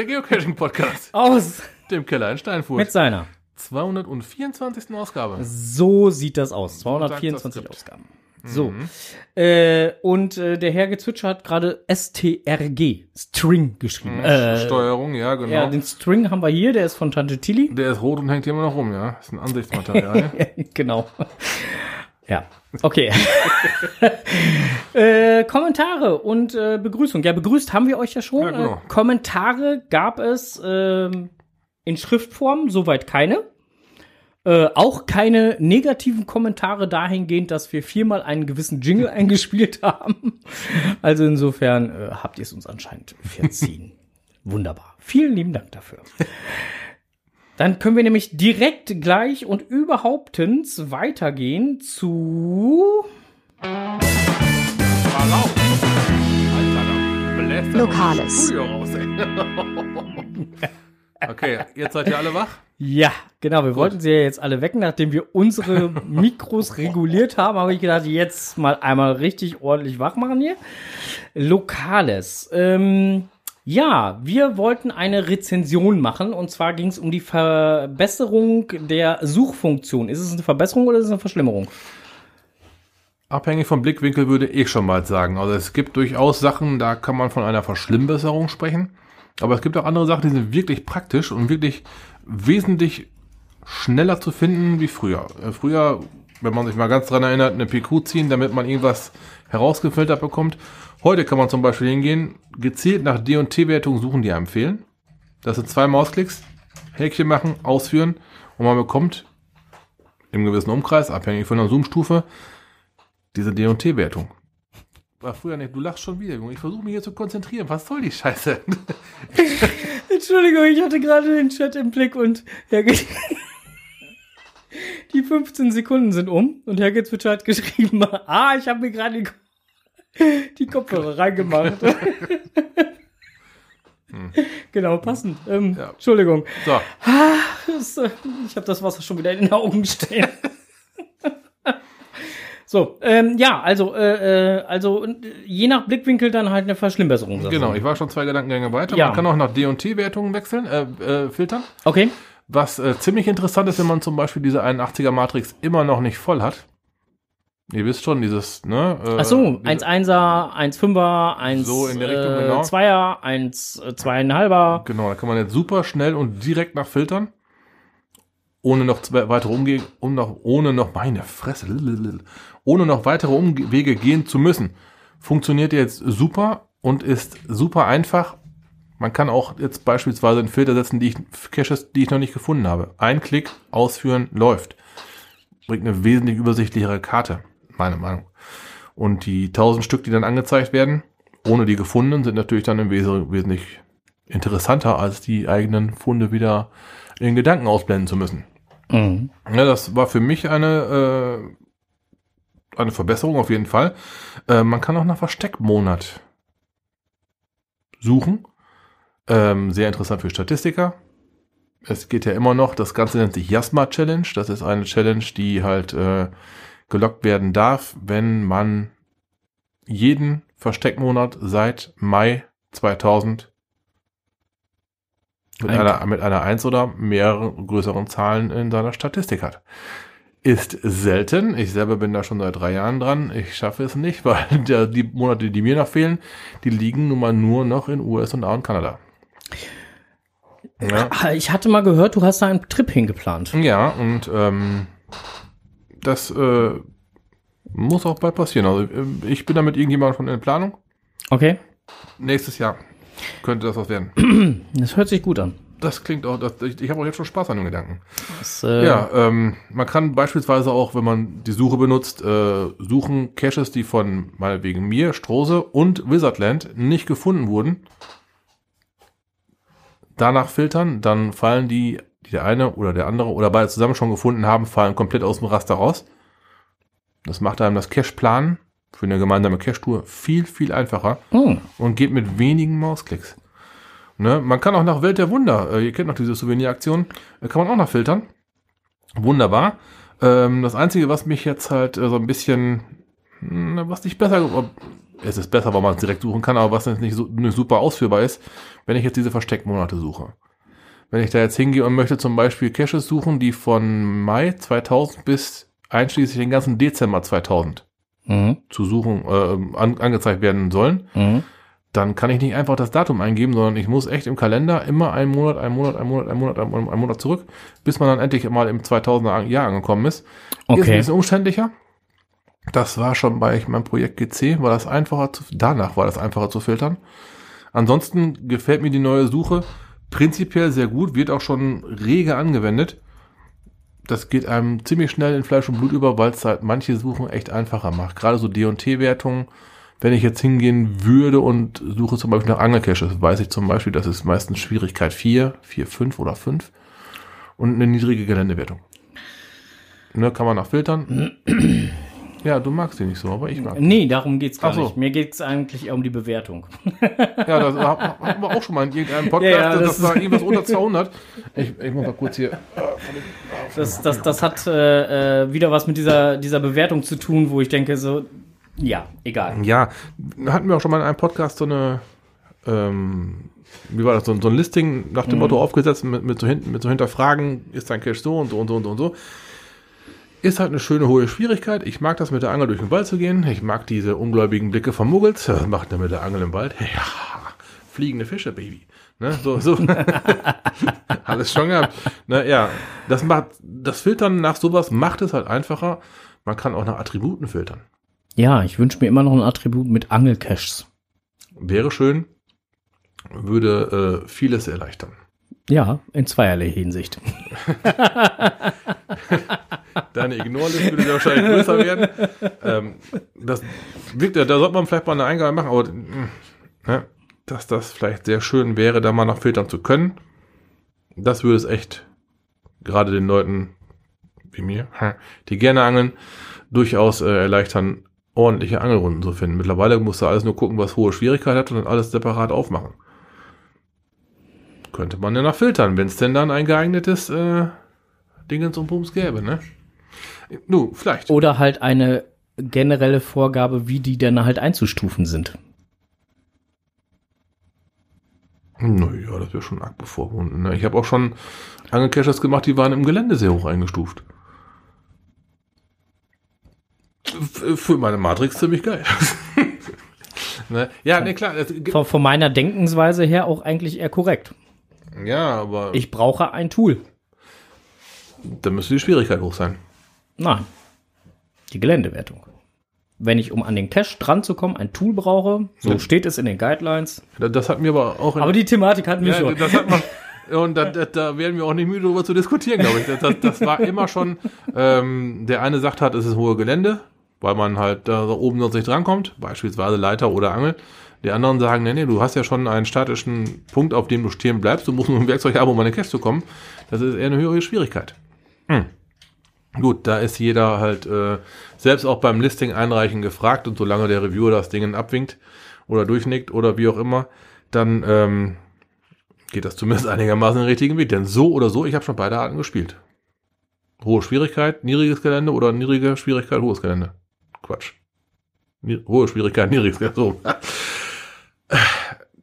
Der Geocaching-Podcast. aus Dem Keller in Steinfurt. mit seiner. 224. Ausgabe. So sieht das aus. sagt 224 das Skript. Ausgaben. So. Äh, und äh, der Herr Gezwitscher hat gerade STRG, String, geschrieben. Äh, Steuerung, ja, genau. ja, den String haben wir hier, der ist von Tante Tilly. der ist rot und hängt hier immer noch rum, ja. Ist ein Ansichtsmaterial. genau. Ja, okay. äh, Kommentare und äh, Begrüßung. Ja, begrüßt haben wir euch ja schon. Ja, genau. äh, Kommentare gab es ähm, in Schriftform, soweit keine. Äh, auch keine negativen Kommentare dahingehend, dass wir viermal einen gewissen Jingle eingespielt haben. Also insofern äh, habt ihr es uns anscheinend verziehen. Wunderbar. Vielen lieben Dank dafür. Dann können wir nämlich direkt gleich und überhauptens weitergehen zu. Lokales. Okay, jetzt seid ihr alle wach? Ja, genau. Wir wollten sie ja jetzt alle wecken, nachdem wir unsere Mikros reguliert haben. Habe ich gedacht, jetzt mal einmal richtig ordentlich wach machen hier. Lokales. Ähm, ja, wir wollten eine Rezension machen und zwar ging es um die Verbesserung der Suchfunktion. Ist es eine Verbesserung oder ist es eine Verschlimmerung? Abhängig vom Blickwinkel würde ich schon mal sagen. Also es gibt durchaus Sachen, da kann man von einer Verschlimmbesserung sprechen. Aber es gibt auch andere Sachen, die sind wirklich praktisch und wirklich wesentlich schneller zu finden wie früher. Äh, Früher, wenn man sich mal ganz dran erinnert, eine PQ ziehen, damit man irgendwas herausgefiltert bekommt. Heute kann man zum Beispiel hingehen, gezielt nach D&T-Wertung suchen, die einem fehlen. Das sind zwei Mausklicks, Häkchen machen, ausführen und man bekommt im gewissen Umkreis, abhängig von der Zoom-Stufe, diese D&T-Wertung. War früher nicht, du lachst schon wieder, Junge. Ich versuche mich hier zu konzentrieren. Was soll die Scheiße? Entschuldigung, ich hatte gerade den Chat im Blick und Ge Die 15 Sekunden sind um und Herr hat geschrieben, ah, ich habe mir gerade die, die Kopfhörer reingemacht. Genau, passend. Ähm, Ja. Entschuldigung. So, ich habe das Wasser schon wieder in den Augen stehen. so, ähm, ja, also, äh, äh, also äh, je nach Blickwinkel dann halt eine du. genau. Ich war schon zwei Gedankengänge weiter. Ja. Man kann auch nach D&T-Wertungen wechseln, äh, äh, filtern. Okay. Was äh, ziemlich interessant ist, wenn man zum Beispiel diese 81er Matrix immer noch nicht voll hat. Ihr wisst schon, dieses, ne? Äh, Ach so, diese- 1 1er, 1 5er, 1 So in der Richtung, äh, genau. 2er, 1 äh, 2,5er. Genau, da kann man jetzt super schnell und direkt nach filtern. Ohne noch zwei weitere Umwege, um noch, ohne noch, meine Fresse, ohne noch weitere Umwege gehen zu müssen. Funktioniert jetzt super und ist super einfach. Man kann auch jetzt beispielsweise einen Filter setzen, die ich, Caches, die ich noch nicht gefunden habe. Ein Klick, ausführen, läuft. Bringt eine wesentlich übersichtlichere Karte, meine Meinung. Und die 1000 Stück, die dann angezeigt werden, ohne die gefundenen, sind natürlich dann im Wes- wesentlich interessanter, als die eigenen Funde wieder in Gedanken ausblenden zu müssen. Mhm. Ja, das war für mich eine, äh, eine Verbesserung auf jeden Fall. Äh, man kann auch nach Versteckmonat suchen. Ähm, sehr interessant für Statistiker. Es geht ja immer noch, das Ganze nennt sich Jasma Challenge. Das ist eine Challenge, die halt äh, gelockt werden darf, wenn man jeden Versteckmonat seit Mai 2000 mit Ein- einer, mit einer 1 oder mehreren größeren Zahlen in seiner Statistik hat. Ist selten. Ich selber bin da schon seit drei Jahren dran. Ich schaffe es nicht, weil der, die Monate, die mir noch fehlen, die liegen nun mal nur noch in USA und Kanada. Ja, Ich hatte mal gehört, du hast da einen Trip hingeplant. ja und ähm, das äh, muss auch bald passieren. Also äh, ich bin da mit irgendjemandem schon in Planung. Okay. Nächstes Jahr könnte das was werden. Das hört sich gut an. Das klingt auch, das, ich, ich habe auch jetzt schon Spaß an dem Gedanken. Das, äh, Ja, ähm, man kann beispielsweise auch, wenn man die Suche benutzt, äh, suchen Caches, die von meinetwegen mir, Strose und Wizardland nicht gefunden wurden. Danach filtern, dann fallen die, die der eine oder der andere oder beide zusammen schon gefunden haben, fallen komplett aus dem Raster raus. Das macht einem das Cache-Planen für eine gemeinsame Cache-Tour viel, viel einfacher Oh, und geht mit wenigen Mausklicks. Ne? Man kann auch nach Welt der Wunder, äh, ihr kennt noch diese Souveniraktion, äh, kann man auch nach filtern. Wunderbar. Ähm, das Einzige, was mich jetzt halt äh, so ein bisschen hm, was nicht besser, es ist besser, weil man es direkt suchen kann, aber was nicht, so, nicht super ausführbar ist, wenn ich jetzt diese Versteckmonate suche. Wenn ich da jetzt hingehe und möchte zum Beispiel Caches suchen, die von Mai 2000 bis einschließlich den ganzen Dezember 2000 Mhm. zu suchen, äh, an, angezeigt werden sollen, Mhm. dann kann ich nicht einfach das Datum eingeben, sondern ich muss echt im Kalender immer einen Monat, einen Monat, einen Monat, einen Monat, einen Monat, einen Monat zurück, bis man dann endlich mal im 2000er Jahr angekommen ist. Ist ein Okay. bisschen umständlicher. Das war schon bei meinem Projekt GC, war das einfacher zu, danach war das einfacher zu filtern. Ansonsten gefällt mir die neue Suche prinzipiell sehr gut, wird auch schon rege angewendet. Das geht einem ziemlich schnell in Fleisch und Blut über, weil es halt manche Suchen echt einfacher macht. Gerade so D&T-Wertungen. Wenn ich jetzt hingehen würde und suche zum Beispiel nach Angelcaches, weiß ich zum Beispiel, das ist meistens Schwierigkeit 4, 4, 5 oder 5 und eine niedrige Geländewertung. Ne, kann man nach filtern. Ja, du magst die nicht so, aber ich mag. die. Nee, darum geht's gar Ach so. nicht. Mir geht's eigentlich eher um die Bewertung. Ja, das ha- hatten wir auch schon mal in irgendeinem Podcast, Ja, ja, dass das das da irgendwas unter 200. Ich, ich muss mal kurz hier. Das, das, das hat äh, äh, wieder was mit dieser, dieser Bewertung zu tun, wo ich denke, so, ja, egal. Ja, hatten wir auch schon mal in einem Podcast so eine, ähm, wie war das, so, ein- so ein Listing nach dem Motto aufgesetzt mit, mit, so hinten, mit so Hinterfragen, ist dein Cache so und so und so und so und so. Ist halt eine schöne hohe Schwierigkeit. Ich mag das mit der Angel durch den Wald zu gehen. Ich mag diese ungläubigen Blicke von Muggels. Was macht der mit der Angel im Wald? Ja, fliegende Fische, Baby. Ne, so, so. Alles schon gehabt. Ne, ja, das macht, das Filtern nach sowas macht es halt einfacher. Man kann auch nach Attributen filtern. Ja, ich wünsche mir immer noch ein Attribut mit Angelcaches. Wäre schön, würde äh, vieles erleichtern. Ja, in zweierlei Hinsicht. Deine Ignore-List würde wahrscheinlich größer werden. Ähm, das wirkt, da sollte man vielleicht mal eine Eingabe machen, aber mh, ne, dass das vielleicht sehr schön wäre, da mal noch filtern zu können. Das würde es echt gerade den Leuten wie mir, die gerne angeln, durchaus äh, erleichtern, ordentliche Angelrunden zu finden. Mittlerweile musst du alles nur gucken, was hohe Schwierigkeit hat und dann alles separat aufmachen. Könnte man ja noch filtern, wenn es denn dann ein geeignetes äh, Dingens und Bums gäbe, ne? Nu, vielleicht. Oder halt eine generelle Vorgabe, wie die denn halt einzustufen sind. Naja, das wäre schon arg bevormunden. Ne? Ich habe auch schon Angelcaches gemacht, die waren im Gelände sehr hoch eingestuft. F für meine Matrix ziemlich geil. ne? Ja, ne, klar. Von, von meiner Denkensweise her auch eigentlich eher korrekt. ja, aber Ich brauche ein Tool. da müsste die Schwierigkeit hoch sein. Nein. Die Geländewertung. Wenn ich, um an den Cache dran zu kommen, ein Tool brauche, so Ja. steht es in den Guidelines. Da- Das hat mir aber auch in, Aber die Thematik hatten wir ja, schon. das hat man. Und da, da, da werden wir auch nicht müde darüber zu diskutieren, glaube ich. Das, das, das war immer schon, ähm, der eine sagt hat, es ist hohe Gelände, weil man halt da oben sonst nicht drankommt, beispielsweise Leiter oder Angel. Die anderen sagen, nee, nee, du hast ja schon einen statischen Punkt, auf dem du stehen bleibst, du musst nur ein Werkzeug haben, um an den Cache zu kommen. Das ist eher eine höhere Schwierigkeit. Hm. Gut, da ist jeder halt äh, selbst auch beim Listing einreichen gefragt und solange der Reviewer das Ding abwinkt oder durchnickt oder wie auch immer, dann ähm, geht das zumindest einigermaßen den richtigen Weg. Denn so oder so, ich habe schon beide Arten gespielt. Hohe Schwierigkeit, niedriges Gelände oder niedrige Schwierigkeit, hohes Gelände. Quatsch. Hohe Schwierigkeit, niedriges Gelände. So.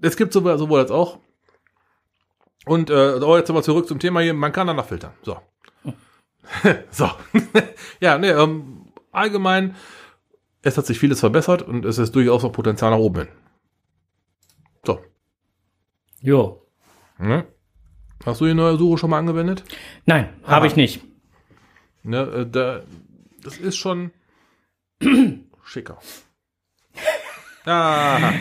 Es gibt sowohl, sowohl als auch. Und äh, jetzt aber zurück zum Thema hier. Man kann danach filtern. So. so. ja, ne, ähm, allgemein, es hat sich vieles verbessert und es ist durchaus noch Potenzial nach oben hin. So. Jo. Ne? Hast du die neue Suche schon mal angewendet? Nein, habe ich nicht. Ne, äh, da, das ist schon schicker. Ah,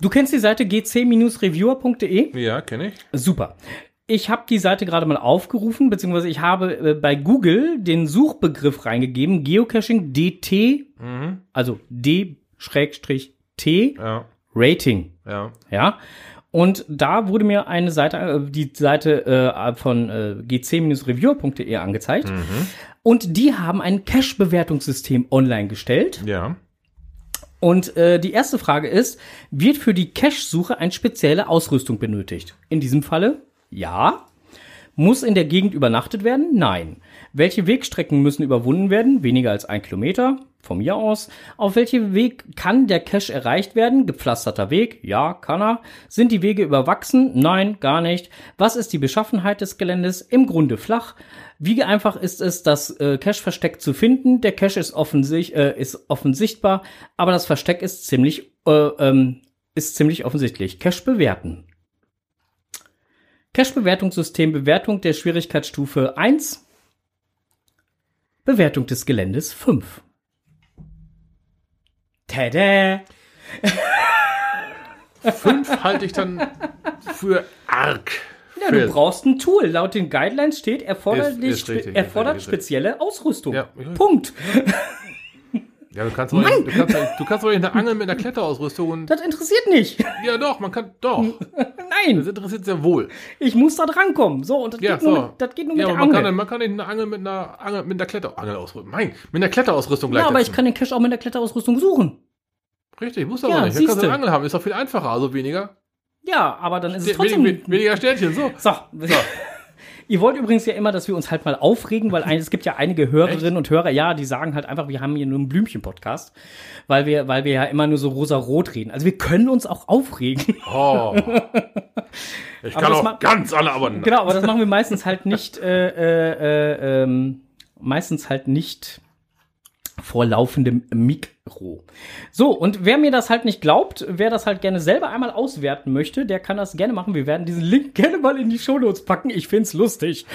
Du kennst die Seite gc-reviewer.de? ja, kenne ich. Super. Ich habe die Seite gerade mal aufgerufen, beziehungsweise ich habe äh, bei Google den Suchbegriff reingegeben, Geocaching DT, Mhm. also D-T Ja, Rating. ja. Ja. Und da wurde mir eine Seite, äh, die Seite äh, von äh, gc-reviewer.de angezeigt. Und die haben ein Cache-Bewertungssystem online gestellt. Ja. Und äh, die erste Frage ist, wird für die Cache-Suche eine spezielle Ausrüstung benötigt? In diesem Falle ja. Muss in der Gegend übernachtet werden? Nein. Welche Wegstrecken müssen überwunden werden? Weniger als ein Kilometer. Von mir aus. Auf welchem Weg kann der Cache erreicht werden? Gepflasterter Weg? Ja, kann er. Sind die Wege überwachsen? Nein, gar nicht. Was ist die Beschaffenheit des Geländes? Im Grunde flach. Wie einfach ist es, das äh, Cache-Versteck zu finden? Der Cache ist, offensich, äh, ist offensichtbar, aber das Versteck ist ziemlich, äh, ähm, ist ziemlich offensichtlich. Cache bewerten. Cache-Bewertungssystem, Bewertung der Schwierigkeitsstufe 1. Bewertung des Geländes 5. Tada! Fünf halte ich dann für arg. Ja, du brauchst ein Tool. Laut den Guidelines steht erforderlich, Ist- ist richtig, erfordert ist spezielle Ausrüstung. Ja, Punkt. Ja, du kannst doch nicht, du kannst, doch- du kannst doch nicht eine Angel mit einer Kletterausrüstung und. Das interessiert nicht. Ja, doch, man kann. Doch. Das Nein, interessiert sehr wohl. ich muss da drankommen. So, und das, Ja, geht, nur so. mit, das geht nur Ja, mit aber der man Angel. kann, man kann nicht eine Angel mit einer Angel mit einer Kletterangelausrüstung. Nein, mit einer Kletterausrüstung ja, aber ich kann den Cache auch mit der Kletterausrüstung suchen. Richtig, muss Ja, aber nicht. Dann kannst du eine Angel haben, ist doch viel einfacher, also weniger. Ja, aber dann ist es trotzdem. wenig, weniger Sternchen, so. So. Ihr wollt übrigens ja immer, dass wir uns halt mal aufregen, weil es gibt ja einige Hörerinnen und Hörer, ja, die sagen halt einfach, wir haben hier nur einen Blümchen-Podcast, weil wir, weil wir ja immer nur so rosa-rot reden. Also wir können uns auch aufregen. Oh. Ich kann auch ganz alle, aber Genau, aber das machen wir meistens halt nicht, äh, äh, äh, ähm, meistens halt nicht vor laufendem Mikro. So, und wer mir das halt nicht glaubt, wer das halt gerne selber einmal auswerten möchte, der kann das gerne machen. Wir werden diesen Link gerne mal in die Shownotes packen. Ich find's lustig.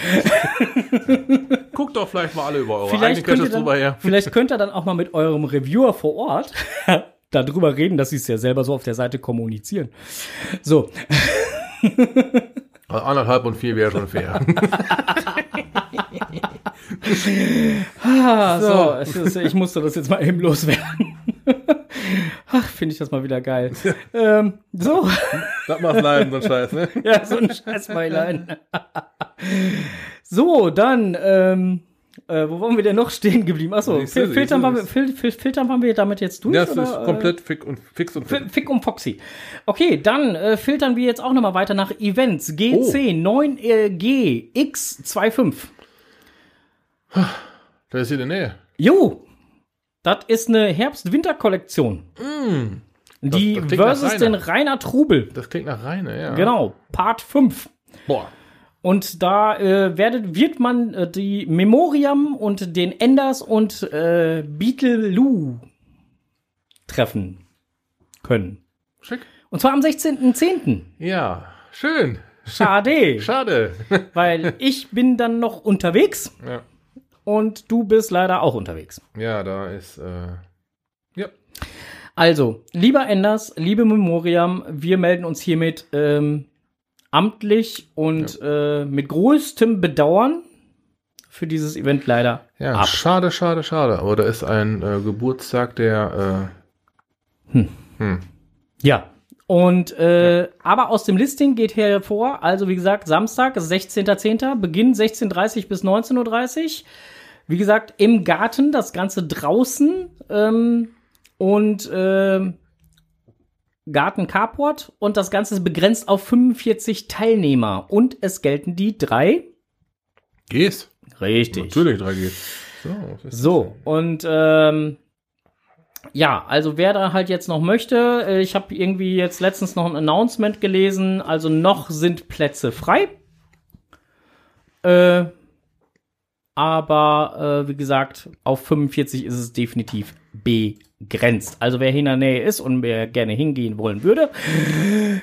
guckt doch vielleicht mal alle über eure Vielleicht ihr Caches drüber dann, her. vielleicht könnt ihr dann auch mal mit eurem Reviewer vor Ort darüber reden, dass sie es ja selber so auf der Seite kommunizieren. So, Also anderthalb und vier wäre schon fair. Ah, so, es ist, ich musste das jetzt mal eben loswerden. Ach, finde ich das mal wieder geil. ähm, so, das macht leiden, so ein Scheiß, ne? ja, so ein Scheißbeilein. so, dann, ähm, äh, wo waren wir denn noch stehen geblieben? Achso, fil filtern, waren wir, fil fil filtern waren wir damit jetzt durch? Ja, das oder, ist komplett fix und fix und Äh, fix. Fick um Foxy. Okay, dann äh, filtern wir jetzt auch nochmal weiter nach Events. G10 9G X25. Das ist hier in der Nähe. Jo, das ist eine Herbst-Winter-Kollektion. Die das nach versus Rainer. den Rainer Trubel. Das klingt nach Reine, ja. Genau, Part 5. Boah. Und da äh, werdet, wird man äh, die Memoriam und den Enders und äh, Beetleloo treffen können. Schick. Und zwar am 16.10. Ja, schön. Schade, Schade. weil ich bin dann noch unterwegs ja. Und du bist leider auch unterwegs. ja, da ist, äh, ja. Also, lieber Enders, liebe Memoriam, wir melden uns hiermit ähm, amtlich und äh, mit größtem Bedauern für dieses Event leider Ja, ab. schade, schade, schade. Aber da ist ein äh, Geburtstag, der, Ja. Und äh, aber aus dem Listing geht hervor, also wie gesagt, Samstag, 16.10., Beginn 16.30 bis 19.30 Uhr. Wie gesagt, im Garten, das Ganze draußen ähm, und ähm, Garten Carport und das Ganze ist begrenzt auf 45 Teilnehmer. Und es gelten die drei. äh, Gehst. Richtig. Natürlich, drei geht. So, So, und ähm, ja, also wer da halt jetzt noch möchte, äh, ich habe irgendwie jetzt letztens noch ein Announcement gelesen, also noch sind Plätze frei. Äh, aber äh, wie gesagt, auf 45 ist es definitiv begrenzt. Also wer hier in der Nähe ist und wer gerne hingehen wollen würde,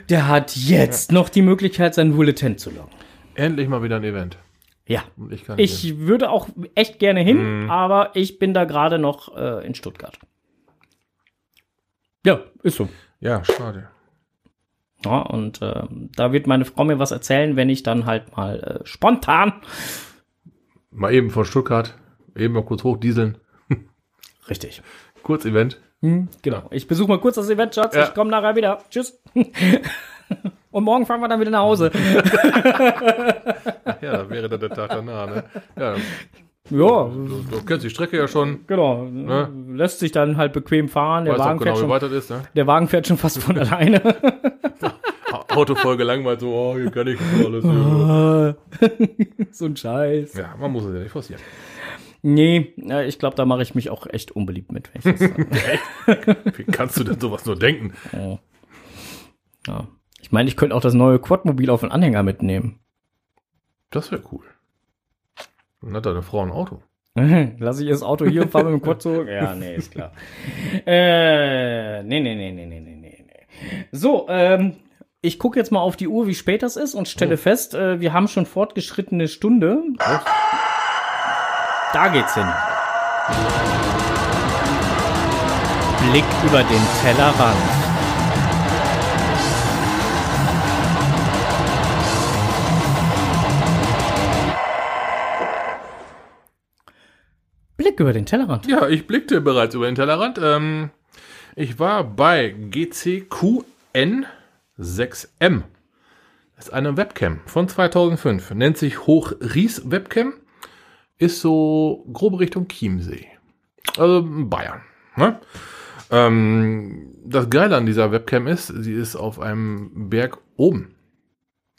der hat jetzt noch die Möglichkeit, sein Bulletin zu loggen. Endlich mal wieder ein Event. Ja. Ich. Ich würde auch echt gerne hin, aber ich bin da gerade noch äh, in Stuttgart. Ja, ist so. Ja, schade. Ja, und ähm, da wird meine Frau mir was erzählen, wenn ich dann halt mal äh, spontan. Mal eben von Stuttgart, eben mal kurz hochdieseln. Richtig. Kurz Event. Genau. Ich besuche mal kurz das Event, Schatz. Ja. Ich komme nachher wieder. Tschüss. und morgen fahren wir dann wieder nach Hause. Ja, da wäre dann der Tag danach, ne? Ja, ja, du, du kennst die Strecke ja schon. genau. Lässt sich dann halt bequem fahren. Der Wagen, genau, fährt wie schon, weit das ist, ne? der Wagen fährt schon fast von alleine. Ha- Auto voll gelangweilt, so, oh, hier kann ich alles. Ja. so ein Scheiß. ja, man muss es ja nicht forcieren. Nee, ich glaube, da mache ich mich auch echt unbeliebt mit. Wenn ich das sage. Wie kannst du denn sowas nur denken? ja. ja. Ich meine, ich könnte auch das neue Quadmobil auf den Anhänger mitnehmen. Das wäre cool. Dann hat deine Frau ein Auto. Lass ich das Auto hier und fahre mit dem Quad zurück? Ja, nee, ist klar. äh, nee, nee, nee, nee, nee, nee. nee. So, ähm, ich gucke jetzt mal auf die Uhr, wie spät das ist und stelle fest, äh, wir haben schon fortgeschrittene Stunde. Da geht's hin. Blick über den Tellerrand. Blick über den Tellerrand. Ja, ich blickte bereits über den Tellerrand. Ähm, ich war bei GCQN6M. Das ist eine Webcam von 2005. Nennt sich Hochries Webcam. Ist so grobe Richtung Chiemsee. Also Bayern. Ne? Ähm, das Geile an dieser Webcam ist, sie ist auf einem Berg oben.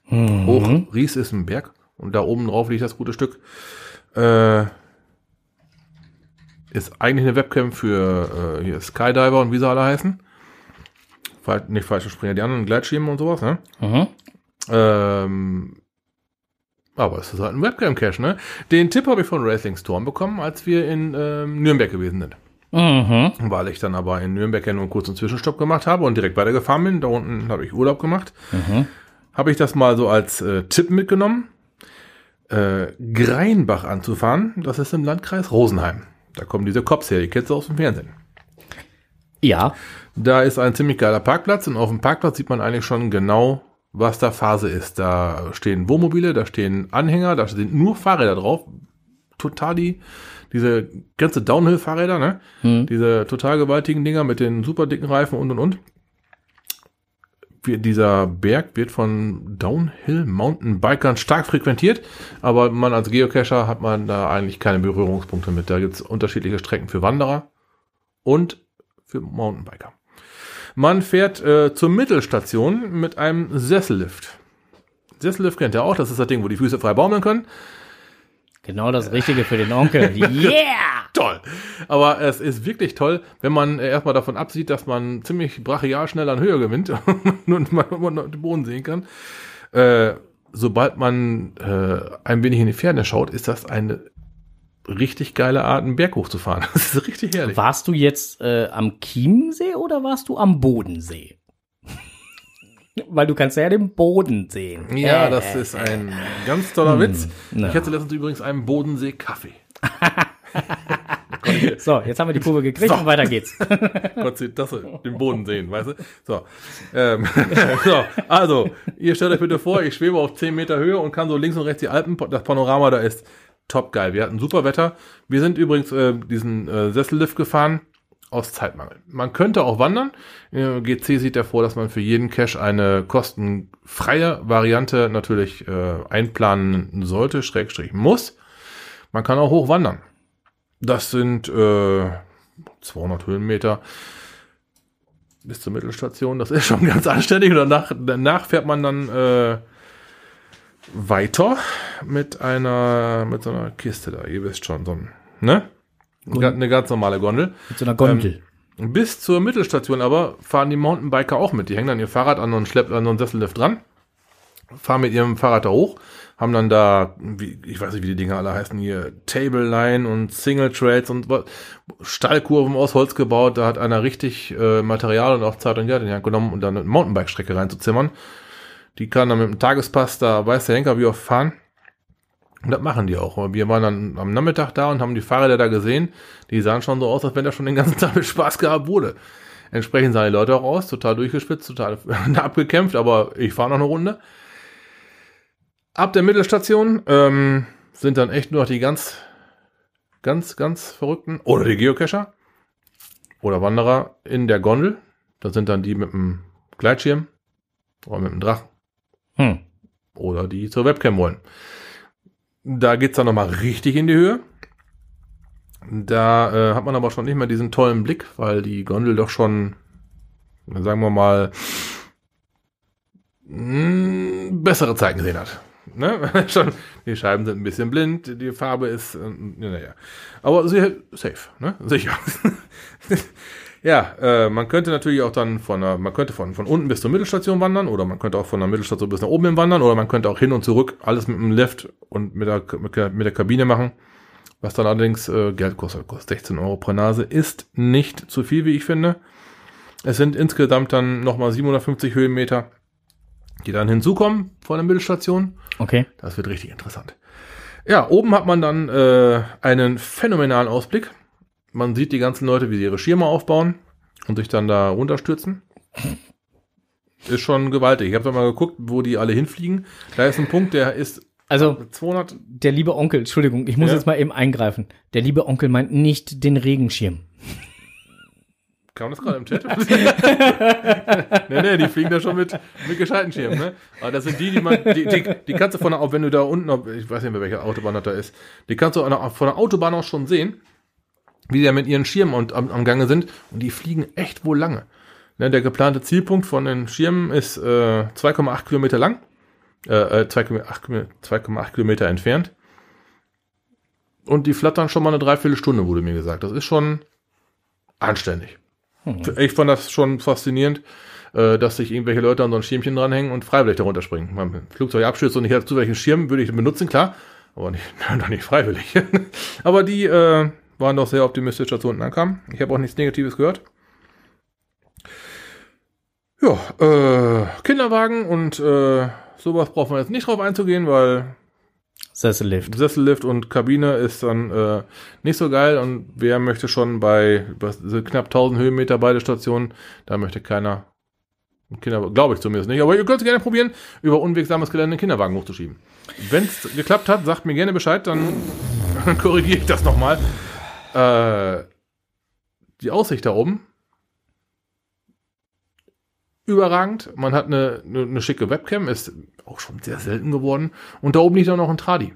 Hochries ist ein Berg und da oben drauf liegt das gute Stück. Äh, ist eigentlich eine Webcam für äh, Skydiver und wie sie alle heißen. Nicht falsche Springer, die anderen Gleitschirme und sowas, ne? Mhm. Ähm, aber es ist halt ein Webcam-Cache, ne? Den Tipp habe ich von Racing Storm bekommen, als wir in ähm, Nürnberg gewesen sind. Mhm. Weil ich dann aber in Nürnberg ja nur einen kurzen Zwischenstopp gemacht habe und direkt weitergefahren bin. Da unten habe ich Urlaub gemacht. Mhm. Habe ich das mal so als äh, Tipp mitgenommen. Äh, Greinbach anzufahren, das ist im Landkreis Rosenheim. Da kommen diese Cops her, die du aus dem Fernsehen. Ja. Da ist ein ziemlich geiler Parkplatz und auf dem Parkplatz sieht man eigentlich schon genau, was da Phase ist. Da stehen Wohnmobile, da stehen Anhänger, da sind nur Fahrräder drauf. Total die, diese ganze Downhill-Fahrräder, ne? Diese total gewaltigen Dinger mit den super dicken Reifen und und und. Wir- Dieser Berg wird von Downhill-Mountainbikern stark frequentiert, aber man als Geocacher hat man da eigentlich keine Berührungspunkte mit. Da gibt es unterschiedliche Strecken für Wanderer und für Mountainbiker. Man fährt äh, zur Mittelstation mit einem Sessellift. Sessellift kennt ihr auch, das ist das Ding, wo die Füße frei baumeln können. Genau das Richtige für den Onkel. Yeah! Toll. Aber es ist wirklich toll, wenn man äh, erstmal davon absieht, dass man ziemlich brachial schnell an Höhe gewinnt und man, man den Boden sehen kann. Äh, sobald man äh, ein wenig in die Ferne schaut, ist das eine richtig geile Art, einen Berg hochzufahren. Das ist richtig herrlich. Warst du jetzt äh, am Chiemsee oder warst du am Bodensee? Weil du kannst ja den Boden sehen. Ja, Äh, das ist ein ganz toller Witz. na. Ich hatte letztens übrigens einen Bodensee-Kaffee. So, jetzt haben wir die Kurve gekriegt So. und weiter geht's. Gott sei das den Boden sehen, weißt du? So. Ähm, so, also, ihr stellt euch bitte vor, ich schwebe auf 10 Meter Höhe und kann so links und rechts die Alpen, das Panorama da ist top geil. Wir hatten super Wetter. Wir sind übrigens äh, diesen äh, Sessellift gefahren aus Zeitmangel. Man könnte auch wandern. Äh, GC sieht ja vor, dass man für jeden Cache eine kostenfreie Variante natürlich äh, einplanen sollte, Schrägstrich muss. Man kann auch hoch wandern. Das sind äh, 200 Höhenmeter bis zur Mittelstation. Das ist schon ganz anständig. Und danach, danach fährt man dann äh, weiter mit einer, mit so einer Kiste da. Ihr wisst schon, so ein, ne? Ga- Eine ganz normale Gondel. Mit so einer Gondel. Bis zur Mittelstation aber fahren die Mountainbiker auch mit. Die hängen dann ihr Fahrrad an und schleppen an so einen Sessellift dran, fahren mit ihrem Fahrrad da hoch, haben dann da, wie, ich weiß nicht, wie die Dinger alle heißen hier, Table Line und Single Trails und Stallkurven aus Holz gebaut. Da hat einer richtig äh, Material und auch Zeit und Geld in die Hand genommen und dann eine Mountainbike-Strecke reinzuzimmern. Die kann dann mit dem Tagespass, da weiß der Henker, wie oft fahren. Und das machen die auch. Wir waren dann am Nachmittag da und haben die Fahrräder da gesehen. Die sahen schon so aus, als wenn da schon den ganzen Tag mit Spaß gehabt wurde. Entsprechend sahen die Leute auch aus, total durchgespitzt, total abgekämpft, aber ich fahre noch eine Runde. Ab der Mittelstation ähm, sind dann echt nur noch die ganz, ganz, ganz Verrückten oder die Geocacher oder Wanderer in der Gondel. Das sind dann die mit dem Gleitschirm oder mit dem Drachen Hm. oder die zur Webcam wollen. Da geht's dann nochmal richtig in die Höhe. Da äh, hat man aber schon nicht mehr diesen tollen Blick, weil die Gondel doch schon, sagen wir mal, mh, bessere Zeiten gesehen hat. Ne? Schon, die Scheiben sind ein bisschen blind, die Farbe ist, äh, naja. Aber safe, ne? Sicher. ja, äh, man könnte natürlich auch dann von der, man könnte von, von unten bis zur Mittelstation wandern oder man könnte auch von der Mittelstation bis nach oben hin wandern oder man könnte auch hin und zurück alles mit dem Lift und mit der, mit der, mit der Kabine machen. Was dann allerdings äh, Geld kostet, kostet 16 Euro pro Nase, ist nicht zu viel, wie ich finde. Es sind insgesamt dann nochmal 750 Höhenmeter, die dann hinzukommen von der Mittelstation. Okay. Das wird richtig interessant. Ja, oben hat man dann äh, einen phänomenalen Ausblick. Man sieht die ganzen Leute, wie sie ihre Schirme aufbauen und sich dann da runterstürzen. Ist schon gewaltig. Ich habe da mal geguckt, wo die alle hinfliegen. Da ist ein Punkt, der ist Also, 200. der liebe Onkel, Entschuldigung, ich muss Ja. jetzt mal eben eingreifen. Der liebe Onkel meint nicht den Regenschirm. Kam das gerade im Chat? nee, nee, die fliegen da schon mit, mit gescheiten Schirmen, ne? Aber das sind die, die man, die, die, die kannst du von der, wenn du da unten, ich weiß nicht mehr, welche Autobahn das da ist, die kannst du von der Autobahn aus schon sehen, wie die da mit ihren Schirmen und, am, am Gange sind und die fliegen echt wohl lange. Ne, der geplante Zielpunkt von den Schirmen ist äh, 2,8 Kilometer lang, äh, äh, 2,8 Kilometer- 2,8 Kilometer entfernt. Und die flattern schon mal eine Dreiviertelstunde, wurde mir gesagt. Das ist schon anständig. Ich fand das schon faszinierend, äh, dass sich irgendwelche Leute an so ein Schirmchen dranhängen und freiwillig darunter springen. Wenn ein Flugzeug abstürzt und ich dazu welchen Schirm würde ich benutzen, klar, aber nicht, doch nicht freiwillig. aber die äh, waren doch sehr optimistisch, dass sie unten ankamen. Ich habe auch nichts Negatives gehört. Ja, äh, Kinderwagen und äh, sowas braucht man jetzt nicht drauf einzugehen, weil Sessellift. Sessellift und Kabine ist dann äh, nicht so geil und wer möchte schon bei was, knapp 1000 Höhenmeter beide Stationen, da möchte keiner Kinder, glaube ich zumindest nicht, aber ihr könnt es gerne probieren, über unwegsames Gelände einen Kinderwagen hochzuschieben. Wenn es geklappt hat, sagt mir gerne Bescheid, dann, dann korrigiere ich das nochmal. Äh, die Aussicht da oben überragend. Man hat eine, eine, eine schicke Webcam, ist auch schon sehr selten geworden. Und da oben liegt auch noch ein Tradi.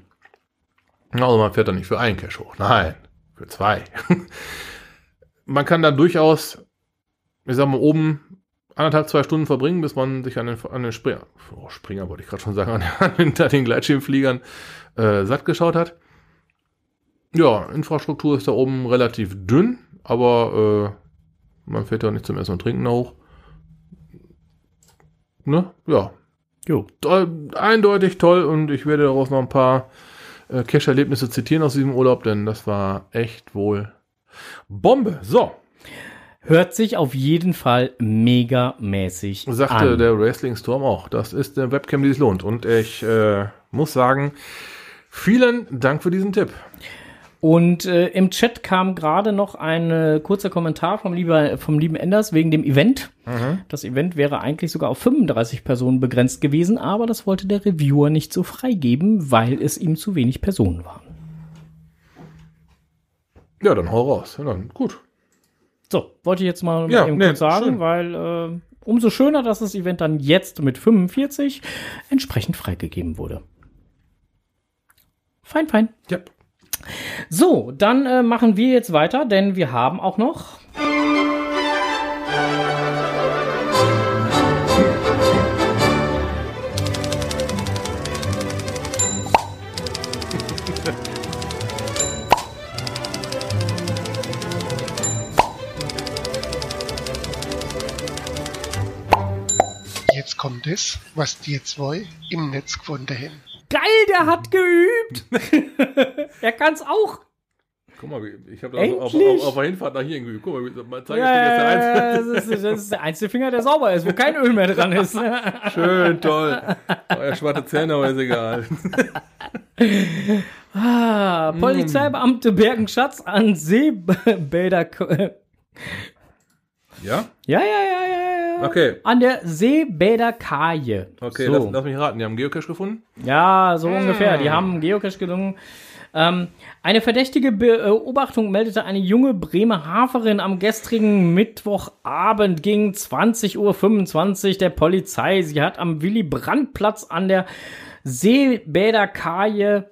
Also man fährt da nicht für einen Cache hoch. Nein, für zwei. man kann da durchaus, ich sag mal, oben anderthalb, zwei Stunden verbringen, bis man sich an den, an den Springer, oh, Springer wollte ich gerade schon sagen, an den, an den Gleitschirmfliegern äh, satt geschaut hat. Ja, Infrastruktur ist da oben relativ dünn, aber äh, man fährt da nicht zum Essen und Trinken hoch. Ne? Ja, Jo. eindeutig toll und ich werde daraus noch ein paar äh, Cache-Erlebnisse zitieren aus diesem Urlaub, denn das war echt wohl Bombe. So, Hört sich auf jeden Fall megamäßig sagte an. der Wrestling Storm auch. Das ist eine Webcam, die sich lohnt. Und ich äh, muss sagen, vielen Dank für diesen Tipp. Und äh, im Chat kam gerade noch ein äh, kurzer Kommentar vom, lieber, vom lieben Enders wegen dem Event. Das Event wäre eigentlich sogar auf 35 Personen begrenzt gewesen, aber das wollte der Reviewer nicht so freigeben, weil es ihm zu wenig Personen waren. Ja, dann hau raus. Ja, dann, gut. So, wollte ich jetzt mal Ja, eben nee, kurz sagen, schön. weil äh, umso schöner, dass das Event dann jetzt mit 45 entsprechend freigegeben wurde. Fein, fein. Ja. So, dann äh, machen wir jetzt weiter, denn wir haben auch noch. Jetzt kommt es, was die zwei im Netz gefunden haben. Geil, der hat geübt. er kann's auch. Guck mal, ich habe auf, auf, auf, auf der Hinfahrt nach hier geübt. Guck mal, wie- mein Ja, Zeigefinger ist der einzige. das, ist, das ist der einzige Finger, der sauber ist, wo kein Öl mehr dran ist. Schön, toll. Euer schwarze Zähne, aber ist egal. ah, Polizeibeamte bergen Schatz an Seebäder. Ja? Ja, ja, ja, ja, ja. Okay. An der Seebäderkaje. Okay, so. lass, lass mich raten. Die haben Geocache gefunden? Ja, so ungefähr. Die haben Geocache gelungen. Ähm, eine verdächtige Beobachtung meldete eine junge Bremerhaverin am gestrigen Mittwochabend gegen 20.25 Uhr der Polizei. Sie hat am Willy-Brandt-Platz an der Seebäderkaje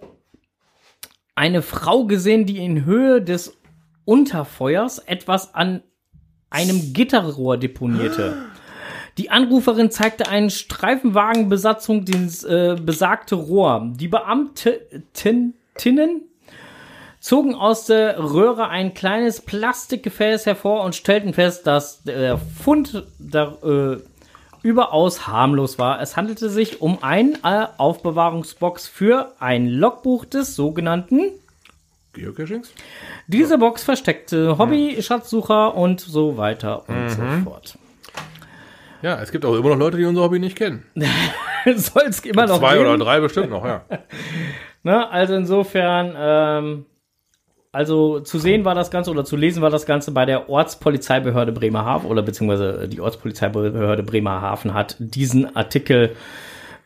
eine Frau gesehen, die in Höhe des Unterfeuers etwas an einem Gitterrohr deponierte. Die Anruferin zeigte einen Streifenwagenbesatzung dieses äh, besagte Rohr. Die Beamtinnen zogen aus der Röhre ein kleines Plastikgefäß hervor und stellten fest, dass der Fund da, äh, überaus harmlos war. Es handelte sich um eine äh, Aufbewahrungsbox für ein Logbuch des sogenannten Geocachings? diese Box versteckte Hobby, Schatzsucher und so weiter und so fort. Ja, es gibt auch immer noch Leute, die unser Hobby nicht kennen. Soll es immer noch Zwei geben? oder drei bestimmt noch, ja. Ne? Also insofern, ähm, also zu sehen war das Ganze oder zu lesen war das Ganze bei der Ortspolizeibehörde Bremerhaven oder beziehungsweise die Ortspolizeibehörde Bremerhaven hat diesen Artikel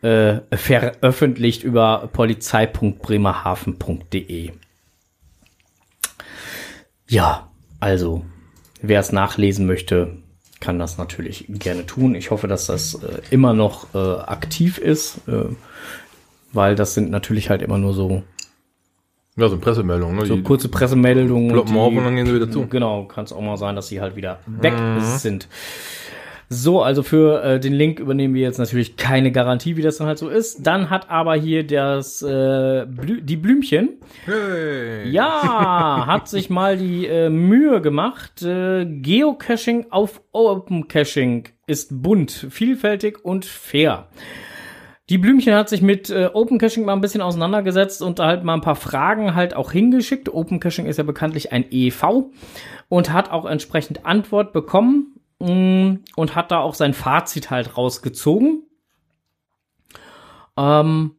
äh, veröffentlicht über polizei.bremerhaven.de. Ja, also wer es nachlesen möchte, kann das natürlich gerne tun. Ich hoffe, dass das äh, immer noch äh, aktiv ist, äh, weil das sind natürlich halt immer nur so Ja, so Pressemeldungen, ne? so die kurze Pressemeldungen. ploppen die- auf und dann gehen sie wieder zu. Genau, kann es auch mal sein, dass sie halt wieder weg sind. So, also für äh, den Link übernehmen wir jetzt natürlich keine Garantie, wie das dann halt so ist. Dann hat aber hier das äh, Blü die Blümchen, Hey. ja, hat sich mal die äh, Mühe gemacht. Äh, Geocaching auf Open Caching ist bunt, vielfältig und fair. Die Blümchen hat sich mit äh, Open Caching mal ein bisschen auseinandergesetzt und da halt mal ein paar Fragen halt auch hingeschickt. Open Caching ist ja bekanntlich ein EV und hat auch entsprechend Antwort bekommen und hat da auch sein Fazit halt rausgezogen. Ähm,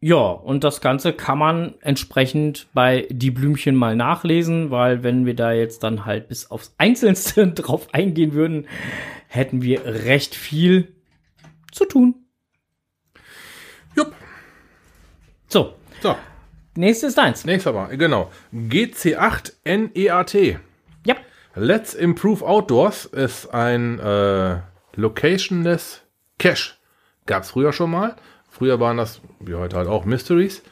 ja, und das Ganze kann man entsprechend bei die Blümchen mal nachlesen, weil wenn wir da jetzt dann halt bis aufs Einzelste drauf eingehen würden, hätten wir recht viel zu tun. Jupp. So, So, nächstes ist deins. nächster mal, genau. GC8 NEAT. Ja. Let's Improve Outdoors ist ein äh, Locationless Cache. Gab es früher schon mal. Früher waren das, wie heute halt auch, Mysteries.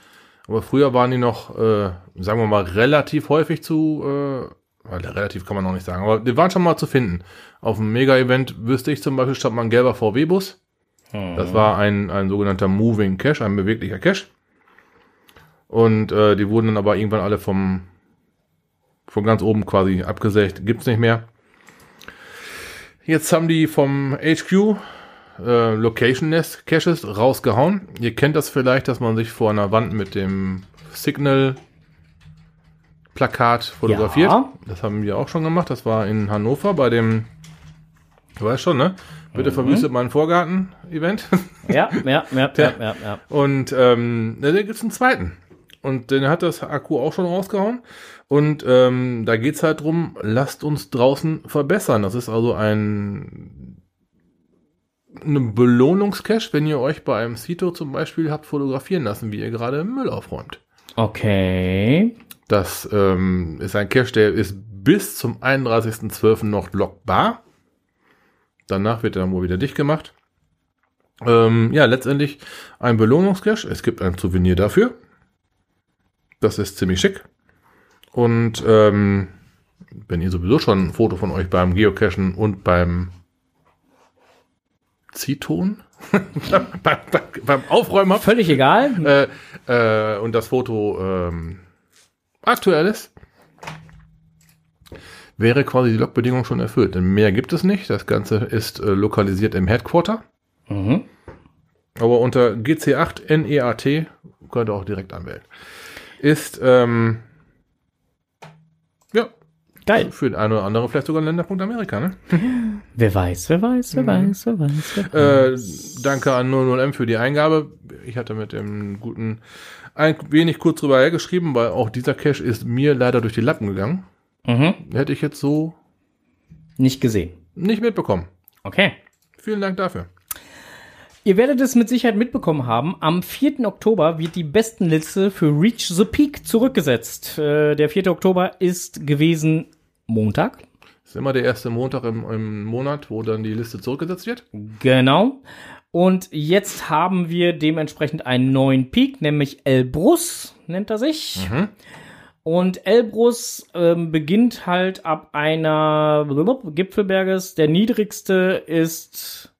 Aber früher waren die noch, äh, sagen wir mal, relativ häufig zu, äh, weil relativ kann man noch nicht sagen, aber die waren schon mal zu finden. Auf einem Mega-Event wüsste ich zum Beispiel, stand mal ein gelber VW-Bus. Das war ein, ein sogenannter Moving Cache, ein beweglicher Cache. Und äh, die wurden dann aber irgendwann alle vom, von ganz oben quasi abgesägt. Gibt's nicht mehr. Jetzt haben die vom HQ äh, Location Nest Caches rausgehauen. Ihr kennt das vielleicht, dass man sich vor einer Wand mit dem Signal Plakat fotografiert. Ja. Das haben wir auch schon gemacht. Das war in Hannover bei dem, du weißt schon, ne? Bitte verwüstet meinen Vorgarten-Event. Ja, ja, ja, ja, ja, ja. Und ähm, da gibt's einen zweiten. Und den hat das Akku auch schon rausgehauen. Und ähm, da geht's halt drum, lasst uns draußen verbessern. Das ist also ein eine Belohnungscache, wenn ihr euch bei einem Cito zum Beispiel habt fotografieren lassen, wie ihr gerade Müll aufräumt. Okay. Das ähm, ist ein Cache, der ist bis zum 31.12. noch lockbar. Danach wird er dann wohl wieder dicht gemacht. Ähm, ja, letztendlich ein Belohnungscache. Es gibt ein Souvenir dafür. Das ist ziemlich schick. Und ähm, wenn ihr sowieso schon ein Foto von euch beim Geocachen und beim Ziton beim, beim, Aufräumen habt, Völlig egal. äh, äh, und das Foto ähm, aktuell ist, wäre quasi die Logbedingung schon erfüllt. Denn mehr gibt es nicht. Das Ganze ist äh, lokalisiert im Headquarter. Mhm. Aber unter GC8 NEAT könnt ihr auch direkt anwählen. Ist ähm, ja Geil. für den einen oder anderen vielleicht sogar ein Länderpunkt Amerika. Ne? Wer weiß, wer weiß, wer Mhm. weiß, wer weiß. Wer weiß. Äh, danke an 00M für die Eingabe. Ich hatte mit dem guten ein wenig kurz drüber hergeschrieben, weil auch dieser Cache ist mir leider durch die Lappen gegangen. Mhm. Hätte ich jetzt so Nicht gesehen. nicht mitbekommen. Okay. Vielen Dank dafür. Ihr werdet es mit Sicherheit mitbekommen haben. Am 4. Oktober wird die Bestenliste für Reach the Peak zurückgesetzt. Äh, der 4. Oktober ist gewesen Montag. ist immer der erste Montag im, im Monat, wo dann die Liste zurückgesetzt wird. Genau. Und jetzt haben wir dementsprechend einen neuen Peak, nämlich Elbrus nennt er sich. Und Elbrus ähm, beginnt halt ab einer Gipfelberges. Der niedrigste ist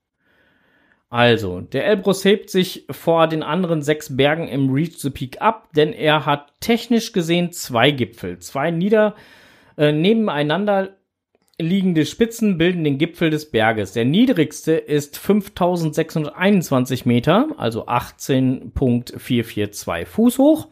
also, der Elbrus hebt sich vor den anderen sechs Bergen im Reach the Peak ab, denn er hat technisch gesehen zwei Gipfel. Zwei nieder äh, nebeneinander liegende Spitzen bilden den Gipfel des Berges. Der niedrigste ist 5621 Meter, also 18.442 Fuß hoch.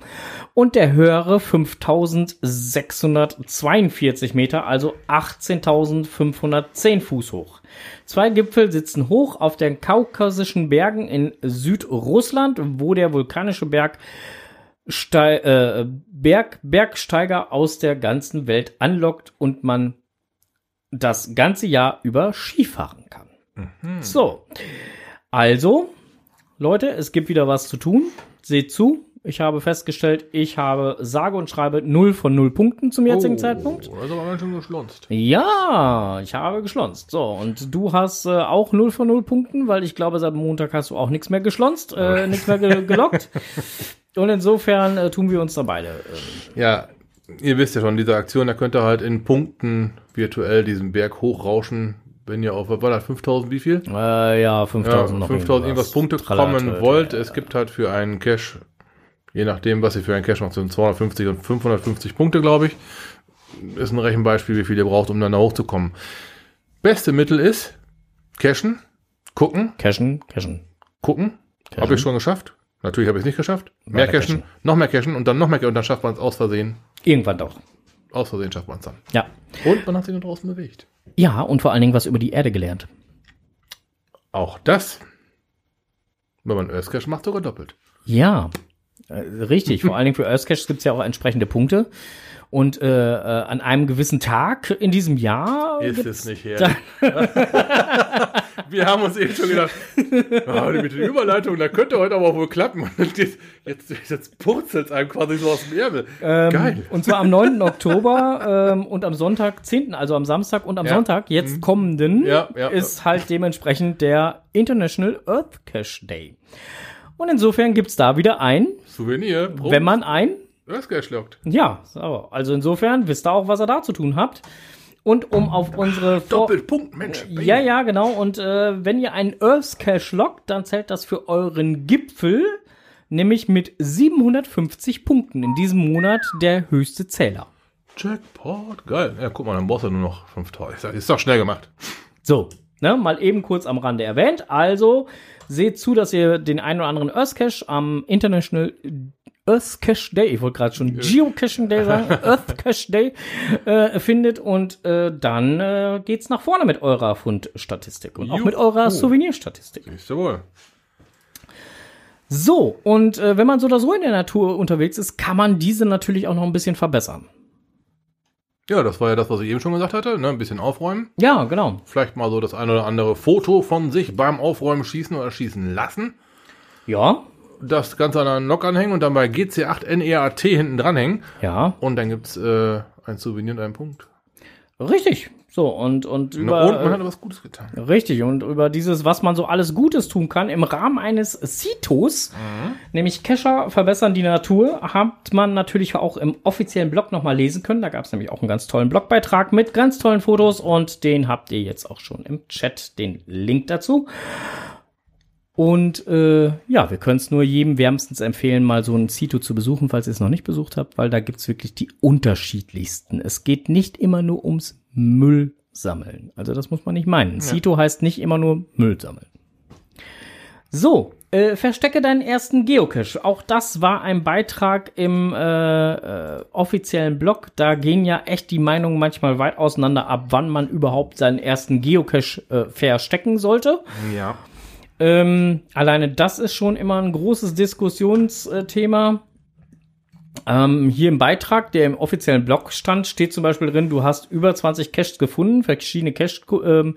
Und der höhere 5642 Meter, also 18.510 Fuß hoch. Zwei Gipfel sitzen hoch auf den kaukasischen Bergen in Südrussland, wo der vulkanische Berg Ste äh, Berg, Bergsteiger aus der ganzen Welt anlockt und man das ganze Jahr über Skifahren kann. Mhm. So, also, Leute, es gibt wieder was zu tun. Seht zu. Ich habe festgestellt, ich habe sage und schreibe 0 von 0 Punkten zum jetzigen oh, Zeitpunkt. Das ist aber ganz schön geschlonzt. Ja, ich habe geschlonzt. So, und du hast äh, auch 0 von 0 Punkten, weil ich glaube, seit Montag hast du auch nichts mehr geschlonzt, äh, nichts mehr ge gelockt. Und insofern äh, tun wir uns da beide. Äh, ja, ihr wisst ja schon, diese Aktion, da könnt ihr halt in Punkten virtuell diesen Berg hochrauschen, wenn ihr auf, was war das, 5000 wie viel? Äh, ja, 5000 ja, 5000 irgendwas Punkte kommen wollt. Ja. Es gibt halt für einen Cash, je nachdem, was ihr für einen Cash macht, sind 250 und 550 Punkte, glaube ich. Ist ein Rechenbeispiel, wie viel ihr braucht, um dann da hochzukommen. Beste Mittel ist cashen, gucken. Cashen, cashen. Gucken. Habe ich schon geschafft. Natürlich habe ich es nicht geschafft. Mehr cashen, cashen, noch mehr cashen und dann noch mehr cashen und dann schafft man es aus Versehen. Irgendwann doch. Aus Versehen schafft man es dann. Ja. Und man hat sich da draußen bewegt. Ja, und vor allen Dingen was über die Erde gelernt. Auch das, wenn man Earthcache macht, sogar doppelt. Ja, richtig. vor allen Dingen für Earthcache gibt es ja auch entsprechende Punkte. Und äh, äh, an einem gewissen Tag in diesem Jahr. Ist es nicht her. Wir haben uns eben schon gedacht, oh, mit den Überleitungen, da könnte heute aber wohl klappen. Und jetzt, jetzt, jetzt purzelt es einem quasi so aus dem Ärmel. Ähm, Geil. Und zwar am 9. Oktober ähm, und am Sonntag 10., also am Samstag und am ja. Sonntag, jetzt mhm. kommenden, ja, ja, ist halt dementsprechend der International Earth Cache Day. Und insofern gibt es da wieder ein Souvenir. Prost. Wenn man ein das geschluckt. Ja, also insofern wisst ihr auch, was ihr da zu tun habt. Und um auf unsere Doppelpunkt, Mensch. Ja, ja, genau. Und äh, wenn ihr einen Earth Cache lockt, dann zählt das für euren Gipfel, nämlich mit 750 Punkten. In diesem Monat der höchste Zähler. Jackpot, geil. Ja, guck mal, dann brauchst du nur noch 5000. Ist doch schnell gemacht. So, ne, mal eben kurz am Rande erwähnt. Also seht zu, dass ihr den einen oder anderen Earth Cache am International Earth Cache Day, ich wollte gerade schon Geocaching Day sagen, Earth Cache Day äh, findet und äh, dann äh, geht's nach vorne mit eurer Fundstatistik und auch mit eurer Souvenirstatistik. Ist wohl. So, und äh, wenn man so oder so in der Natur unterwegs ist, kann man diese natürlich auch noch ein bisschen verbessern. Ja, das war ja das, was ich eben schon gesagt hatte, ne? Ein bisschen aufräumen. Ja, genau. Vielleicht mal so das ein oder andere Foto von sich beim Aufräumen schießen oder schießen lassen. Ja das Ganze an einen Lock anhängen und dann bei GC8 NEAT hinten dranhängen. Ja. Und dann gibt's äh, ein Souvenir und einen Punkt. Richtig. So, und, und über. Und man hat was Gutes getan. Richtig, und über dieses, was man so alles Gutes tun kann, im Rahmen eines CITOs, mhm. nämlich Kescher verbessern die Natur, hat man natürlich auch im offiziellen Blog nochmal lesen können. Da gab es nämlich auch einen ganz tollen Blogbeitrag mit ganz tollen Fotos und den habt ihr jetzt auch schon im Chat, den Link dazu. Und äh, ja, wir können es nur jedem wärmstens empfehlen, mal so ein Cito zu besuchen, falls ihr es noch nicht besucht habt, weil da gibt's wirklich die unterschiedlichsten. Es geht nicht immer nur ums Müll sammeln. Also das muss man nicht meinen. Ja. Cito heißt nicht immer nur Müll sammeln. So, äh, verstecke deinen ersten Geocache. Auch das war ein Beitrag im äh, äh, offiziellen Blog. Da gehen ja echt die Meinungen manchmal weit auseinander, ab wann man überhaupt seinen ersten Geocache äh, verstecken sollte. Ja. Ähm, alleine das ist schon immer ein großes Diskussionsthema. Ähm, hier im Beitrag, der im offiziellen Blog stand, steht zum Beispiel drin, du hast über 20 Caches gefunden, verschiedene ähm,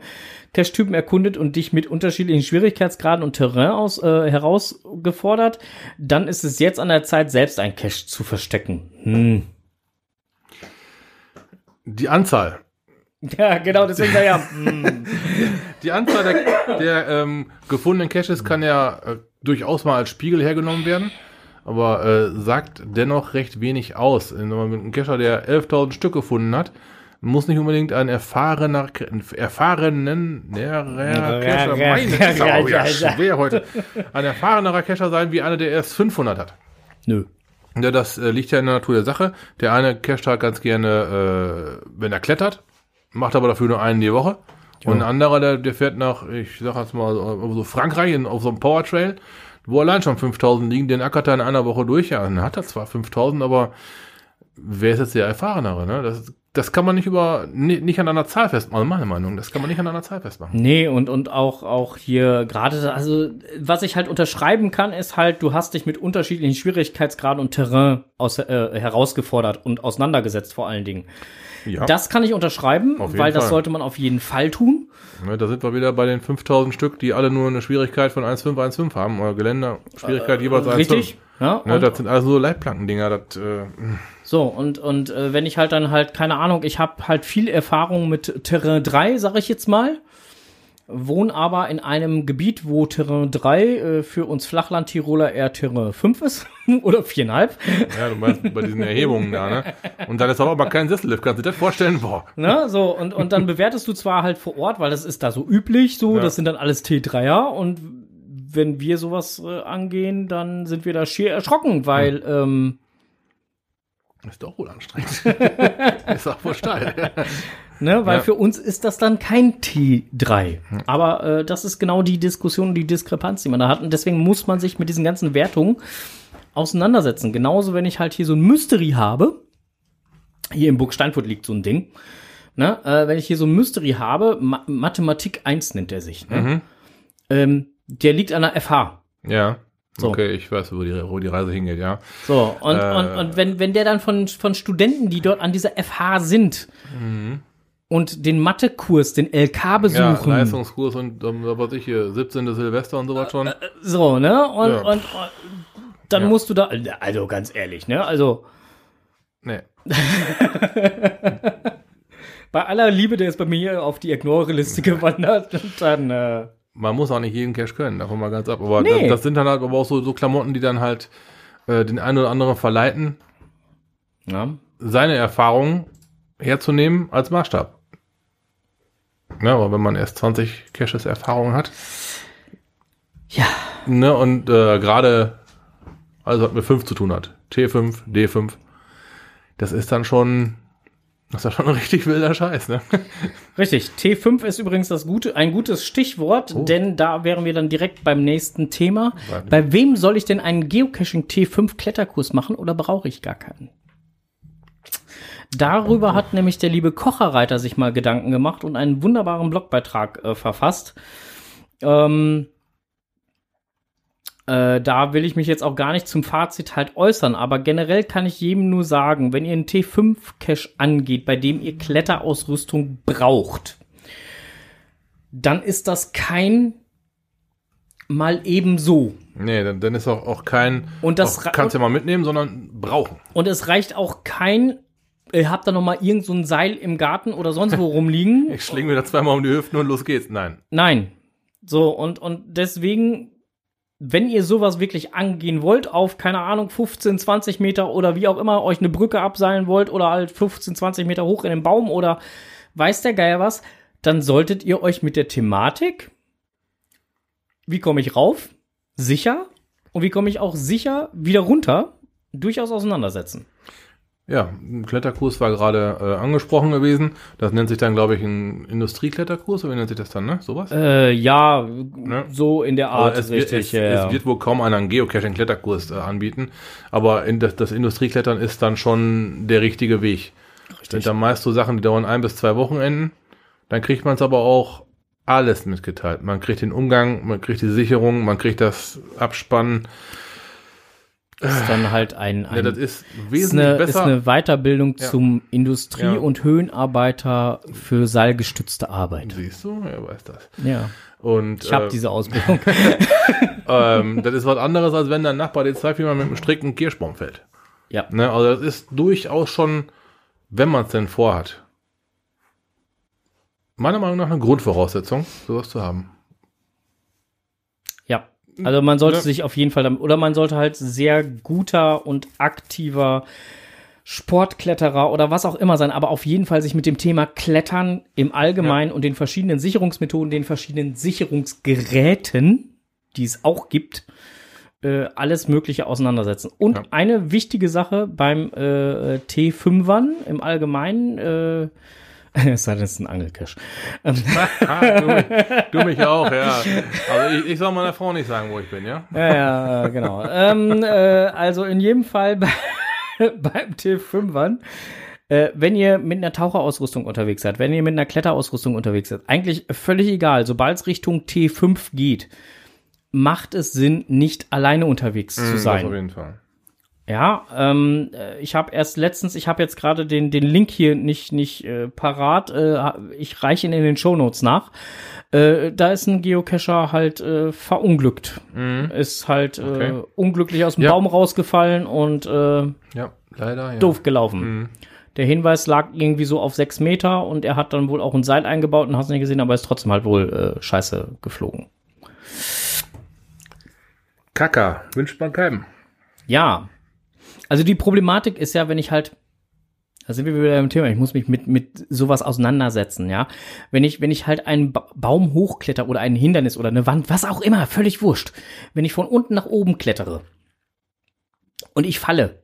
Cache-Typen ähm, erkundet und dich mit unterschiedlichen Schwierigkeitsgraden und Terrain aus, äh, herausgefordert. Dann ist es jetzt an der Zeit, selbst ein Cache zu verstecken. Hm. Die Anzahl Ja, genau, deswegen sag ja. Hm. Die Anzahl der, der ähm, gefundenen Caches kann ja äh, durchaus mal als Spiegel hergenommen werden. Aber äh, sagt dennoch recht wenig aus. Wenn man mit einem Kescher, der 11.000 Stück gefunden hat, muss nicht unbedingt ein erfahrener, erfahrenen, Kescher, meine, ist auch ja schwer heute, ein erfahrenerer Kescher sein, wie einer, der erst 500 hat. Nö. Ja, das äh, liegt ja in der Natur der Sache. Der eine casht halt ganz gerne, äh, wenn er klettert, macht aber dafür nur einen die Woche. Und ein anderer, der, der fährt nach, ich sag jetzt mal, so so Frankreich in, auf so einem Powertrail, wo allein schon 5000 liegen, den ackert er in einer Woche durch. Ja, dann hat er zwar 5000, aber wer ist jetzt der Erfahrenere, ne? Das, das kann man nicht über, ni- nicht an einer Zahl festmachen, meine Meinung. Das kann man nicht an einer Zahl festmachen. Nee, und, und auch, auch hier gerade, also was ich halt unterschreiben kann, ist halt, du hast dich mit unterschiedlichen Schwierigkeitsgraden und Terrain aus, äh, herausgefordert und auseinandergesetzt vor allen Dingen. Ja. Das kann ich unterschreiben, weil das Fall. sollte man auf jeden Fall tun. Ne, da sind wir wieder bei den 5000 Stück, die alle nur eine Schwierigkeit von 1,5, 1,5 haben. Oder Geländer, Schwierigkeit jeweils 1,5. Richtig. Ja, Ne, das sind also so Leitplankendinger. Das, äh, so, und, und äh, wenn ich halt dann halt, keine Ahnung, ich habe halt viel Erfahrung mit Terrain 3, sag ich jetzt mal, wohne aber in einem Gebiet, wo Terrain 3 äh, für uns Flachland-Tiroler eher Terrain 5 ist oder 4,5. ja, du meinst bei diesen Erhebungen da, ne? Und dann ist aber mal kein Sessellift. Kannst du dir das vorstellen? Boah. Ne, so, und, und dann bewertest du zwar halt vor Ort, weil das ist da so üblich, so, Ja. das sind dann alles T3er und wenn wir sowas äh, angehen, dann sind wir da schier erschrocken, weil, ähm, Ist doch wohl anstrengend. ist auch wohl steil. Ne, weil Ja. für uns ist das dann kein T3. Aber äh, das ist genau die Diskussion und die Diskrepanz, die man da hat. Und deswegen muss man sich mit diesen ganzen Wertungen auseinandersetzen. Genauso, wenn ich halt hier so ein Mystery habe, hier im Burg Steinfurt liegt so ein Ding, ne, äh, wenn ich hier so ein Mystery habe, Ma Mathematik 1 nennt er sich, ne? Mhm. ähm, der liegt an der FH. Ja. So. Okay, ich weiß, wo die, wo die Reise hingeht, ja. So, und, Äh. und, und wenn, wenn der dann von, von Studenten, die dort an dieser FH sind und den Mathekurs, den LK Mhm. Ja, besuchen, Leistungskurs und ähm, was ich hier, 17. Silvester und sowas schon. so, ne? Und, Ja. und, und dann Ja. musst du da, also ganz ehrlich, ne? Also Nee. bei aller Liebe, der ist bei mir auf die Ignore-Liste gewandert, und dann, äh, Man muss auch nicht jeden Cash können, davon mal ganz ab. Aber Nee. das, das sind dann halt aber auch so, so Klamotten, die dann halt äh, den einen oder anderen verleiten, ja. seine Erfahrungen herzunehmen als Maßstab. Ja, aber wenn man erst 20 Caches Erfahrung hat, Ja. ne, und äh, gerade alles, was mit 5 zu tun hat, T5, D5, das ist dann schon, das ist dann schon ein richtig wilder Scheiß, ne? Richtig. T5 ist übrigens das gute, ein gutes Stichwort, Oh. denn da wären wir dann direkt beim nächsten Thema. Warte. Bei wem soll ich denn einen Geocaching T5 Kletterkurs machen oder brauche ich gar keinen? Darüber hat nämlich der liebe Kocherreiter sich mal Gedanken gemacht und einen wunderbaren Blogbeitrag äh, verfasst. Ähm, äh, da will ich mich jetzt auch gar nicht zum Fazit halt äußern, aber generell kann ich jedem nur sagen, wenn ihr einen T5-Cache angeht, bei dem ihr Kletterausrüstung braucht, dann ist das kein mal eben so. Nee, dann, dann ist auch, auch kein, Und das auch, kannst du ja mal mitnehmen, sondern brauchen. Und es reicht auch kein, ihr habt da noch mal irgend so ein Seil im Garten oder sonst wo rumliegen. Ich schlinge mir da zweimal um die Hüften und los geht's. Nein. Nein. So, und, und deswegen, wenn ihr sowas wirklich angehen wollt, auf, keine Ahnung, 15, 20 Meter oder wie auch immer, euch eine Brücke abseilen wollt oder halt 15, 20 Meter hoch in den Baum oder weiß der Geier was, dann solltet ihr euch mit der Thematik, wie komme ich rauf, sicher und wie komme ich auch sicher wieder runter, durchaus auseinandersetzen. Ja, ein Kletterkurs war gerade äh, angesprochen gewesen. Das nennt sich dann, glaube ich, ein Industriekletterkurs, oder wie nennt sich das dann, ne? Sowas? Äh, ja, so in der Art, Also es, wird, richtig. es, ja, es wird wohl kaum einer einen Geocaching-Kletterkurs äh, anbieten, aber in das, das Industrieklettern ist dann schon der richtige Weg. Sind dann meist so Sachen, die dauern ein bis zwei Wochenenden. Dann kriegt man es aber auch alles mitgeteilt. Man kriegt den Umgang, man kriegt die Sicherung, man kriegt das Abspannen. Ist dann halt ein, ein Ja, das ist ist wesentlich eine, ist besser. eine Weiterbildung Ja. zum Industrie- Ja. und Höhenarbeiter für seilgestützte Arbeit. Siehst du? Er weiß das. Ja, Und ich habe äh, diese Ausbildung. ähm, das ist was anderes, als wenn dein Nachbar dir zeigt, wie man mit einem Strick einen Kirschbaum fällt. ja, Ne? Also das ist durchaus schon, wenn man es denn vorhat, meiner Meinung nach eine Grundvoraussetzung, sowas zu haben. Ja. Also man sollte Ja. sich auf jeden Fall damit, oder man sollte halt sehr guter und aktiver Sportkletterer oder was auch immer sein, aber auf jeden Fall sich mit dem Thema Klettern im Allgemeinen und den verschiedenen Sicherungsmethoden, den verschiedenen Sicherungsgeräten, die es auch gibt, äh, alles Mögliche auseinandersetzen. Und Ja. eine wichtige Sache beim äh, T5ern im Allgemeinen, äh, es sei denn, es ist ein Angelcash. Du, mich, du mich auch, ja. Also ich, ich soll meiner Frau nicht sagen, wo ich bin, ja? Ja, ja, genau. ähm, äh, also in jedem Fall bei, beim T5ern, äh, wenn ihr mit einer Taucherausrüstung unterwegs seid, wenn ihr mit einer Kletterausrüstung unterwegs seid, eigentlich völlig egal, sobald es Richtung T5 geht, macht es Sinn, nicht alleine unterwegs zu Das auf sein. jeden Fall. Ja, ähm, äh, ich habe erst letztens, ich habe jetzt gerade den, den Link hier nicht, nicht äh, parat, äh, ich reiche ihn in den Shownotes nach. Äh, da ist ein Geocacher halt äh, verunglückt. Ist halt äh, Mhm. Okay. unglücklich aus dem Ja. Baum rausgefallen und äh, Ja, leider, ja. doof gelaufen. Mhm. Der Hinweis lag irgendwie so auf sechs Meter und er hat dann wohl auch ein Seil eingebaut und hast nicht gesehen, aber ist trotzdem halt wohl äh, scheiße geflogen. Kacker, wünscht man keinem. Ja. Also die Problematik ist ja, wenn ich halt, da sind wir wieder im Thema, ich muss mich mit, mit sowas auseinandersetzen, ja. Wenn ich, wenn ich halt einen ba Baum hochkletter oder ein Hindernis oder eine Wand, was auch immer, völlig wurscht. Wenn ich von unten nach oben klettere und ich falle,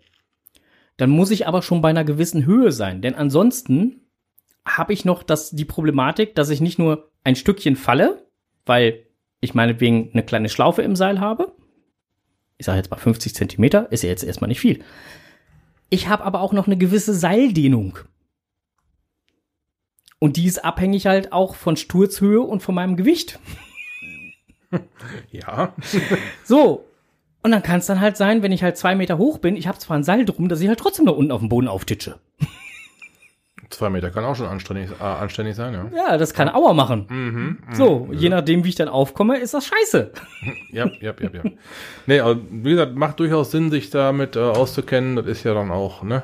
dann muss ich aber schon bei einer gewissen Höhe sein, denn ansonsten habe ich noch das, die Problematik, dass ich nicht nur ein Stückchen falle, weil ich meinetwegen eine kleine Schlaufe im Seil habe, ich sage jetzt mal 50 Zentimeter, ist ja jetzt erstmal nicht viel. Ich habe aber auch noch eine gewisse Seildehnung. Und die ist abhängig halt auch von Sturzhöhe und von meinem Gewicht. Ja. So. Und dann kann es dann halt sein, wenn ich halt zwei Meter hoch bin, ich habe zwar ein Seil drum, dass ich halt trotzdem da unten auf dem Boden auftitsche. Zwei Meter kann auch schon anständig, äh, anständig sein, ja. Ja, das kann Aua machen. Mhm. So, je nachdem, wie ich dann aufkomme, ist das scheiße. Ja, ja, ja, ja. Nee, aber wie gesagt, macht durchaus Sinn, sich damit äh, auszukennen. Das ist ja dann auch, ne,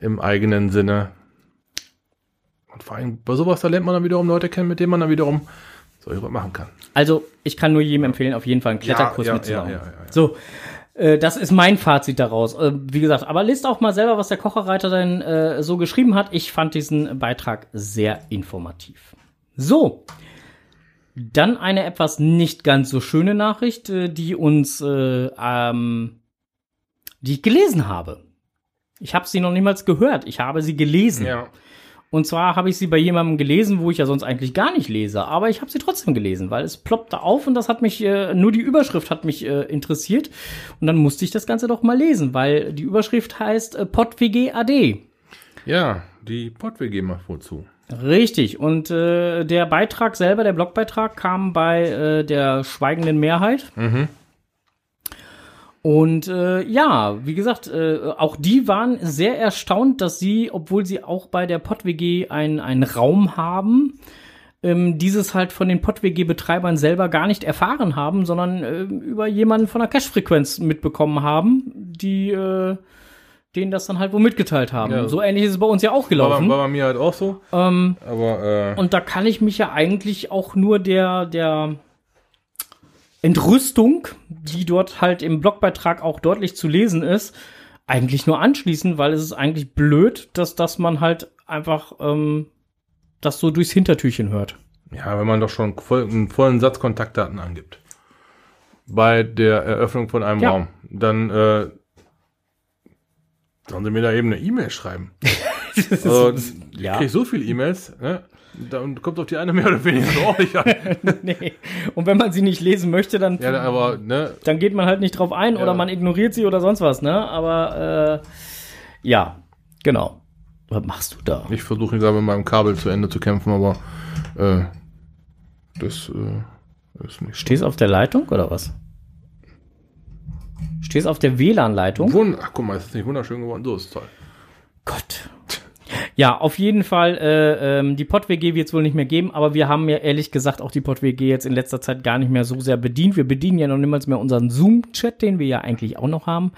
im eigenen Sinne. Und vor allem bei sowas, da lernt man dann wiederum Leute kennen, mit denen man dann wiederum so machen kann. Also, ich kann nur jedem empfehlen, auf jeden Fall einen Kletterkurs Ja, ja, mitzumachen. ja, ja, ja, ja. So, äh, das ist mein Fazit daraus. Äh, wie gesagt, aber lest auch mal selber, was der Kocherreiter denn äh, so geschrieben hat. Ich fand diesen Beitrag sehr informativ. So, dann eine etwas nicht ganz so schöne Nachricht, äh, die uns, äh, ähm, die ich gelesen habe. Ich habe sie noch niemals gehört. Ich habe sie gelesen. Ja. Und zwar habe ich sie bei jemandem gelesen, wo ich ja sonst eigentlich gar nicht lese, aber ich habe sie trotzdem gelesen, weil es ploppte auf und das hat mich, äh, nur die Überschrift hat mich äh, interessiert. Und dann musste ich das Ganze doch mal lesen, weil die Überschrift heißt äh, PodWG AD. Ja, die Pott-WG macht wohl zu. Richtig. Und äh, der Beitrag selber, der Blogbeitrag, kam bei äh, der schweigenden Mehrheit. Und äh, ja, wie gesagt, äh, auch die waren sehr erstaunt, dass sie, obwohl sie auch bei der PodWG ein- einen Raum haben, ähm, dieses halt von den PodWG-Betreibern selber gar nicht erfahren haben, sondern äh, über jemanden von der Cache-Frequenz mitbekommen haben, die äh, denen das dann halt wo mitgeteilt haben. Ja. so ähnlich ist es bei uns ja auch War, gelaufen. bei- war bei mir halt auch so. ähm, Aber, äh, und da kann ich mich ja eigentlich auch nur der, der Entrüstung, die dort halt im Blogbeitrag auch deutlich zu lesen ist, eigentlich nur anschließen, weil es ist eigentlich blöd, dass, dass man halt einfach ähm, das so durchs Hintertürchen hört. ja, wenn man doch schon voll, einen vollen Satz Kontaktdaten angibt. Bei der Eröffnung von einem Ja. Raum. Dann, äh, sollen sie mir da eben eine E-Mail schreiben. Also, ich ja. krieg so viele E-Mails, ne? Dann kommt doch die eine mehr oder weniger so nicht an. nee. Und wenn man sie nicht lesen möchte, dann, Ja, aber, ne? dann geht man halt nicht drauf ein Ja. oder man ignoriert sie oder sonst was, ne? Aber äh, ja, genau. Was machst du da? Ich versuche gerade mit meinem Kabel zu Ende zu kämpfen, aber, äh, das, äh, ist nicht. Stehst auf der Leitung oder was? Stehst auf der WLAN-Leitung? Ach, guck mal, ist das nicht wunderschön geworden? So ist toll. Gott. Ja, auf jeden Fall, äh, ähm, die PodWG wird es wohl nicht mehr geben, aber wir haben ja ehrlich gesagt auch die PodWG jetzt in letzter Zeit gar nicht mehr so sehr bedient. Wir bedienen ja noch niemals mehr unseren Zoom-Chat, den wir ja eigentlich auch noch haben.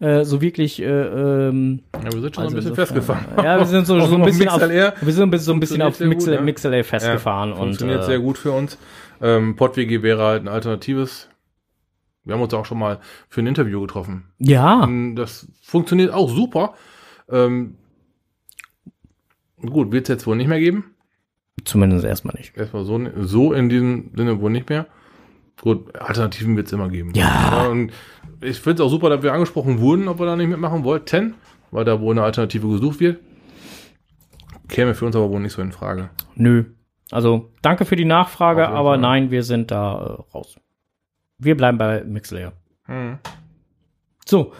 Äh, so wirklich, äh, ähm, Ja, wir sind schon also ein bisschen insofern- festgefahren. Ja, wir sind so, so ein bisschen auf, wir sind so ein bisschen auf sehr gut, Mixel? MixLA festgefahren Ja, und funktioniert äh, sehr gut für uns. Ähm, PodWG wäre halt ein alternatives Wir haben uns auch schon mal für ein Interview getroffen. Ja. Ähm, Das funktioniert auch super. Ähm, gut, wird es jetzt wohl nicht mehr geben. Zumindest erstmal nicht. Erstmal so, so in diesem Sinne wohl nicht mehr. Gut, Alternativen wird es immer geben. Ja. und ich finde es auch super, dass wir angesprochen wurden, ob wir da nicht mitmachen wollten, weil da wohl eine Alternative gesucht wird. Käme für uns aber wohl nicht so in Frage. Nö. Also, danke für die Nachfrage, aber Fall. nein, wir sind da äh, raus. Wir bleiben bei Mixlayer. Hm. So.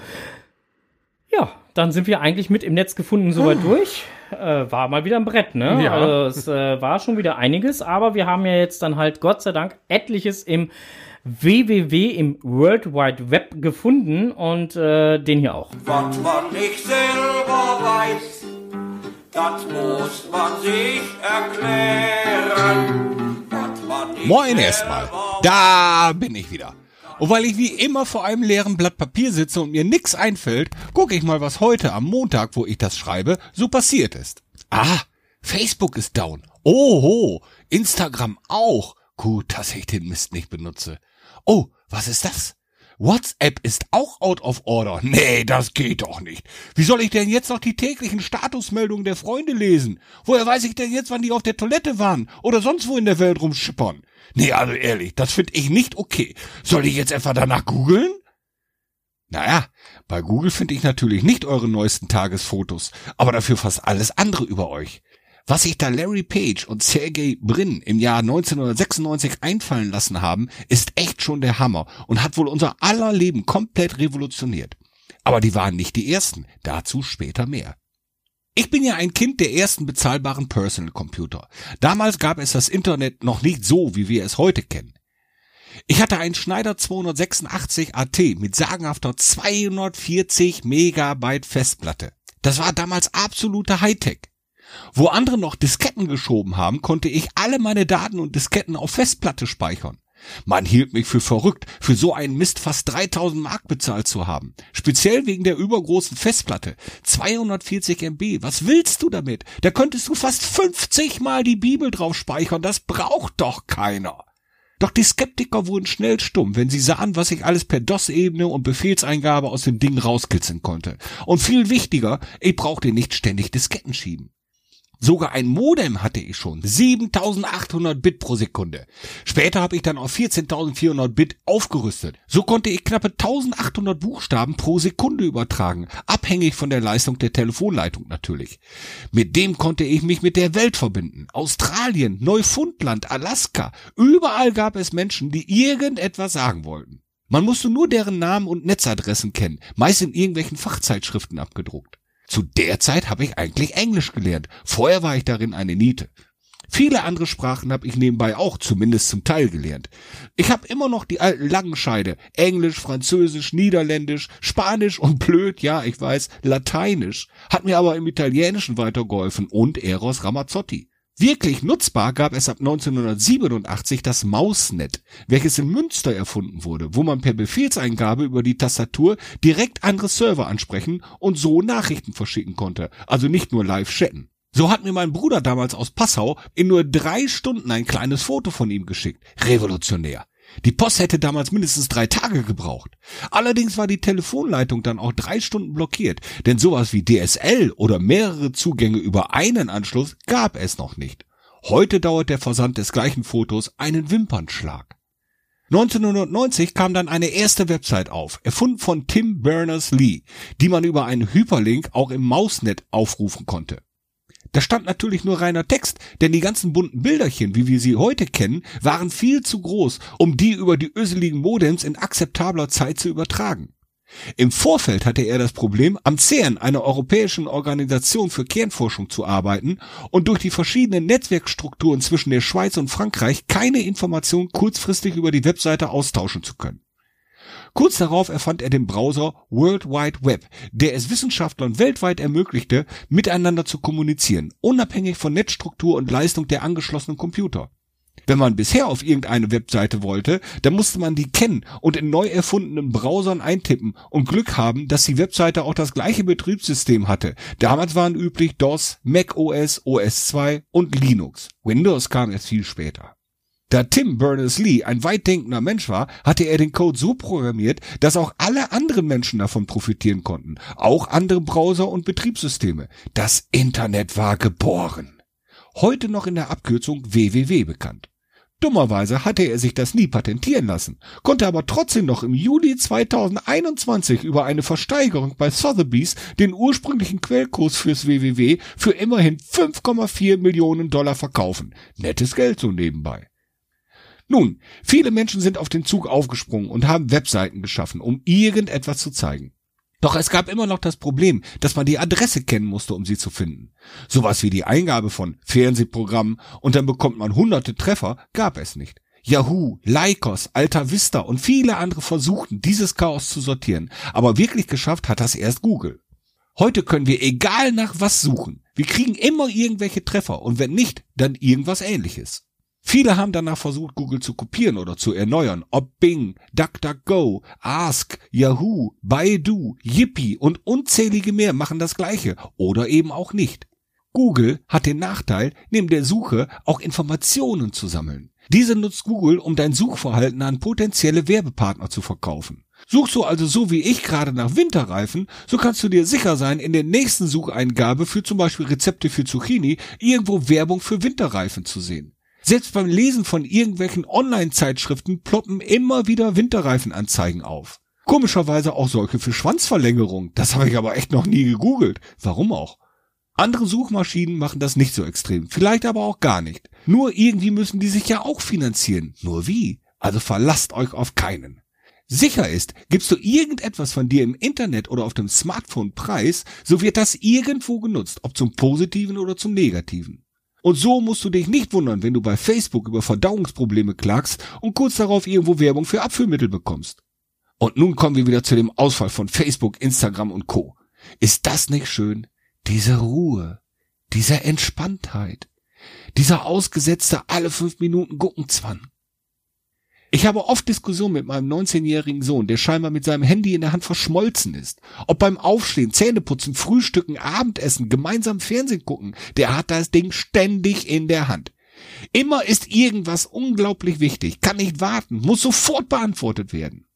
Ja, dann sind wir eigentlich mit im Netz gefunden soweit durch. Äh, war mal wieder ein Brett, ne? Ja. Also, es äh, war schon wieder einiges, aber wir haben ja jetzt dann halt Gott sei Dank etliches im www im World Wide Web gefunden und äh, den hier auch. Was man nicht selber weiß, das muss man sich erklären. Was man nicht Moin erstmal. Da bin ich wieder. Und weil ich wie immer vor einem leeren Blatt Papier sitze und mir nix einfällt, gucke ich mal, was heute am Montag, wo ich das schreibe, so passiert ist. Ah, Facebook ist down. Oho, Instagram auch. Gut, dass ich den Mist nicht benutze. Oh, was ist das? WhatsApp ist auch out of order. Nee, das geht doch nicht. Wie soll ich denn jetzt noch die täglichen Statusmeldungen der Freunde lesen? Woher weiß ich denn jetzt, wann die auf der Toilette waren oder sonst wo in der Welt rumschippern? Nee, also ehrlich, das finde ich nicht okay. Soll ich jetzt etwa danach googeln? Naja, bei Google finde ich natürlich nicht eure neuesten Tagesfotos, aber dafür fast alles andere über euch. Was sich da Larry Page und Sergey Brin im Jahr 1996 einfallen lassen haben, ist echt schon der Hammer und hat wohl unser aller Leben komplett revolutioniert. Aber die waren nicht die ersten, dazu später mehr. Ich bin ja ein Kind der ersten bezahlbaren Personal Computer. Damals gab es das Internet noch nicht so, wie wir es heute kennen. Ich hatte einen Schneider 286 AT mit sagenhafter 240 Megabyte Festplatte. Das war damals absolute Hightech. Wo andere noch Disketten geschoben haben, konnte ich alle meine Daten und Disketten auf Festplatte speichern. Man hielt mich für verrückt, für so einen Mist fast 3000 Mark bezahlt zu haben. Speziell wegen der übergroßen Festplatte. 240 MB. Was willst du damit? Da könntest du fast 50 mal die Bibel drauf speichern. Das braucht doch keiner. Doch die Skeptiker wurden schnell stumm, wenn sie sahen, was ich alles per DOS-Ebene und Befehlseingabe aus dem Ding rauskitzeln konnte. Und viel wichtiger, ich brauchte nicht ständig Disketten schieben. Sogar ein Modem hatte ich schon. 7800 Bit pro Sekunde. Später habe ich dann auf 14.400 Bit aufgerüstet. So konnte ich knappe 1800 Buchstaben pro Sekunde übertragen. Abhängig von der Leistung der Telefonleitung natürlich. Mit dem konnte ich mich mit der Welt verbinden. Australien, Neufundland, Alaska. Überall gab es Menschen, die irgendetwas sagen wollten. Man musste nur deren Namen und Netzadressen kennen. Meist in irgendwelchen Fachzeitschriften abgedruckt. Zu der Zeit habe ich eigentlich Englisch gelernt. Vorher war ich darin eine Niete. Viele andere Sprachen habe ich nebenbei auch zumindest zum Teil gelernt. Ich habe immer noch die alten Langenscheide. Englisch, Französisch, Niederländisch, Spanisch und blöd, ja, ich weiß, Lateinisch. Hat mir aber im Italienischen weitergeholfen und Eros Ramazzotti. Wirklich nutzbar gab es ab 1987 das Mausnet, welches in Münster erfunden wurde, wo man per Befehlseingabe über die Tastatur direkt andere Server ansprechen und so Nachrichten verschicken konnte, also nicht nur live chatten. So hat mir mein Bruder damals aus Passau in nur drei Stunden ein kleines Foto von ihm geschickt. Revolutionär. Die Post hätte damals mindestens drei Tage gebraucht. Allerdings war die Telefonleitung dann auch drei Stunden blockiert, denn sowas wie DSL oder mehrere Zugänge über einen Anschluss gab es noch nicht. Heute dauert der Versand des gleichen Fotos einen Wimpernschlag. 1990 kam dann eine erste Website auf, erfunden von Tim Berners-Lee, die man über einen Hyperlink auch im Mausnet aufrufen konnte. Da stand natürlich nur reiner Text, denn die ganzen bunten Bilderchen, wie wir sie heute kennen, waren viel zu groß, um die über die öseligen Modems in akzeptabler Zeit zu übertragen. Im Vorfeld hatte er das Problem, am CERN, einer europäischen Organisation für Kernforschung, zu arbeiten und durch die verschiedenen Netzwerkstrukturen zwischen der Schweiz und Frankreich keine Informationen kurzfristig über die Webseite austauschen zu können. Kurz darauf erfand er den Browser World Wide Web, der es Wissenschaftlern weltweit ermöglichte, miteinander zu kommunizieren, unabhängig von Netzstruktur und Leistung der angeschlossenen Computer. Wenn man bisher auf irgendeine Webseite wollte, dann musste man die kennen und in neu erfundenen Browsern eintippen und Glück haben, dass die Webseite auch das gleiche Betriebssystem hatte. Damals waren üblich DOS, Mac OS, OS 2 und Linux. Windows kam erst viel später. Da Tim Berners-Lee ein weitdenkender Mensch war, hatte er den Code so programmiert, dass auch alle anderen Menschen davon profitieren konnten. Auch andere Browser und Betriebssysteme. Das Internet war geboren. Heute noch in der Abkürzung www bekannt. Dummerweise hatte er sich das nie patentieren lassen, konnte aber trotzdem noch im Juli 2021 über eine Versteigerung bei Sotheby's den ursprünglichen Quellkurs fürs www für immerhin 5,4 Millionen Dollar verkaufen. Nettes Geld so nebenbei. Nun, viele Menschen sind auf den Zug aufgesprungen und haben Webseiten geschaffen, um irgendetwas zu zeigen. Doch es gab immer noch das Problem, dass man die Adresse kennen musste, um sie zu finden. Sowas wie die Eingabe von Fernsehprogrammen und dann bekommt man hunderte Treffer, gab es nicht. Yahoo, Lycos, Alta Vista und viele andere versuchten, dieses Chaos zu sortieren, aber wirklich geschafft hat das erst Google. Heute können wir egal nach was suchen. Wir kriegen immer irgendwelche Treffer und wenn nicht, dann irgendwas ähnliches. Viele haben danach versucht, Google zu kopieren oder zu erneuern. Ob Bing, DuckDuckGo, Ask, Yahoo, Baidu, Yippie und unzählige mehr machen das gleiche oder eben auch nicht. Google hat den Nachteil, neben der Suche auch Informationen zu sammeln. Diese nutzt Google, um dein Suchverhalten an potenzielle Werbepartner zu verkaufen. Suchst du also so wie ich gerade nach Winterreifen, so kannst du dir sicher sein, in der nächsten Sucheingabe für zum Beispiel Rezepte für Zucchini irgendwo Werbung für Winterreifen zu sehen. Selbst beim Lesen von irgendwelchen Online-Zeitschriften ploppen immer wieder Winterreifenanzeigen auf. Komischerweise auch solche für Schwanzverlängerung. Das habe ich aber echt noch nie gegoogelt. Warum auch? Andere Suchmaschinen machen das nicht so extrem. Vielleicht aber auch gar nicht. Nur irgendwie müssen die sich ja auch finanzieren. Nur wie? Also verlasst euch auf keinen. Sicher ist, gibst du irgendetwas von dir im Internet oder auf dem Smartphone preis, so wird das irgendwo genutzt, ob zum Positiven oder zum Negativen. Und so musst du dich nicht wundern, wenn du bei Facebook über Verdauungsprobleme klagst und kurz darauf irgendwo Werbung für Abführmittel bekommst. Und nun kommen wir wieder zu dem Ausfall von Facebook, Instagram und Co. Ist das nicht schön? Diese Ruhe, diese Entspanntheit, dieser ausgesetzte alle fünf Minuten Guckenzwang. Ich habe oft Diskussionen mit meinem 19-jährigen Sohn, der scheinbar mit seinem Handy in der Hand verschmolzen ist. Ob beim Aufstehen, Zähneputzen, Frühstücken, Abendessen, gemeinsam Fernsehen gucken, der hat das Ding ständig in der Hand. Immer ist irgendwas unglaublich wichtig, kann nicht warten, muss sofort beantwortet werden.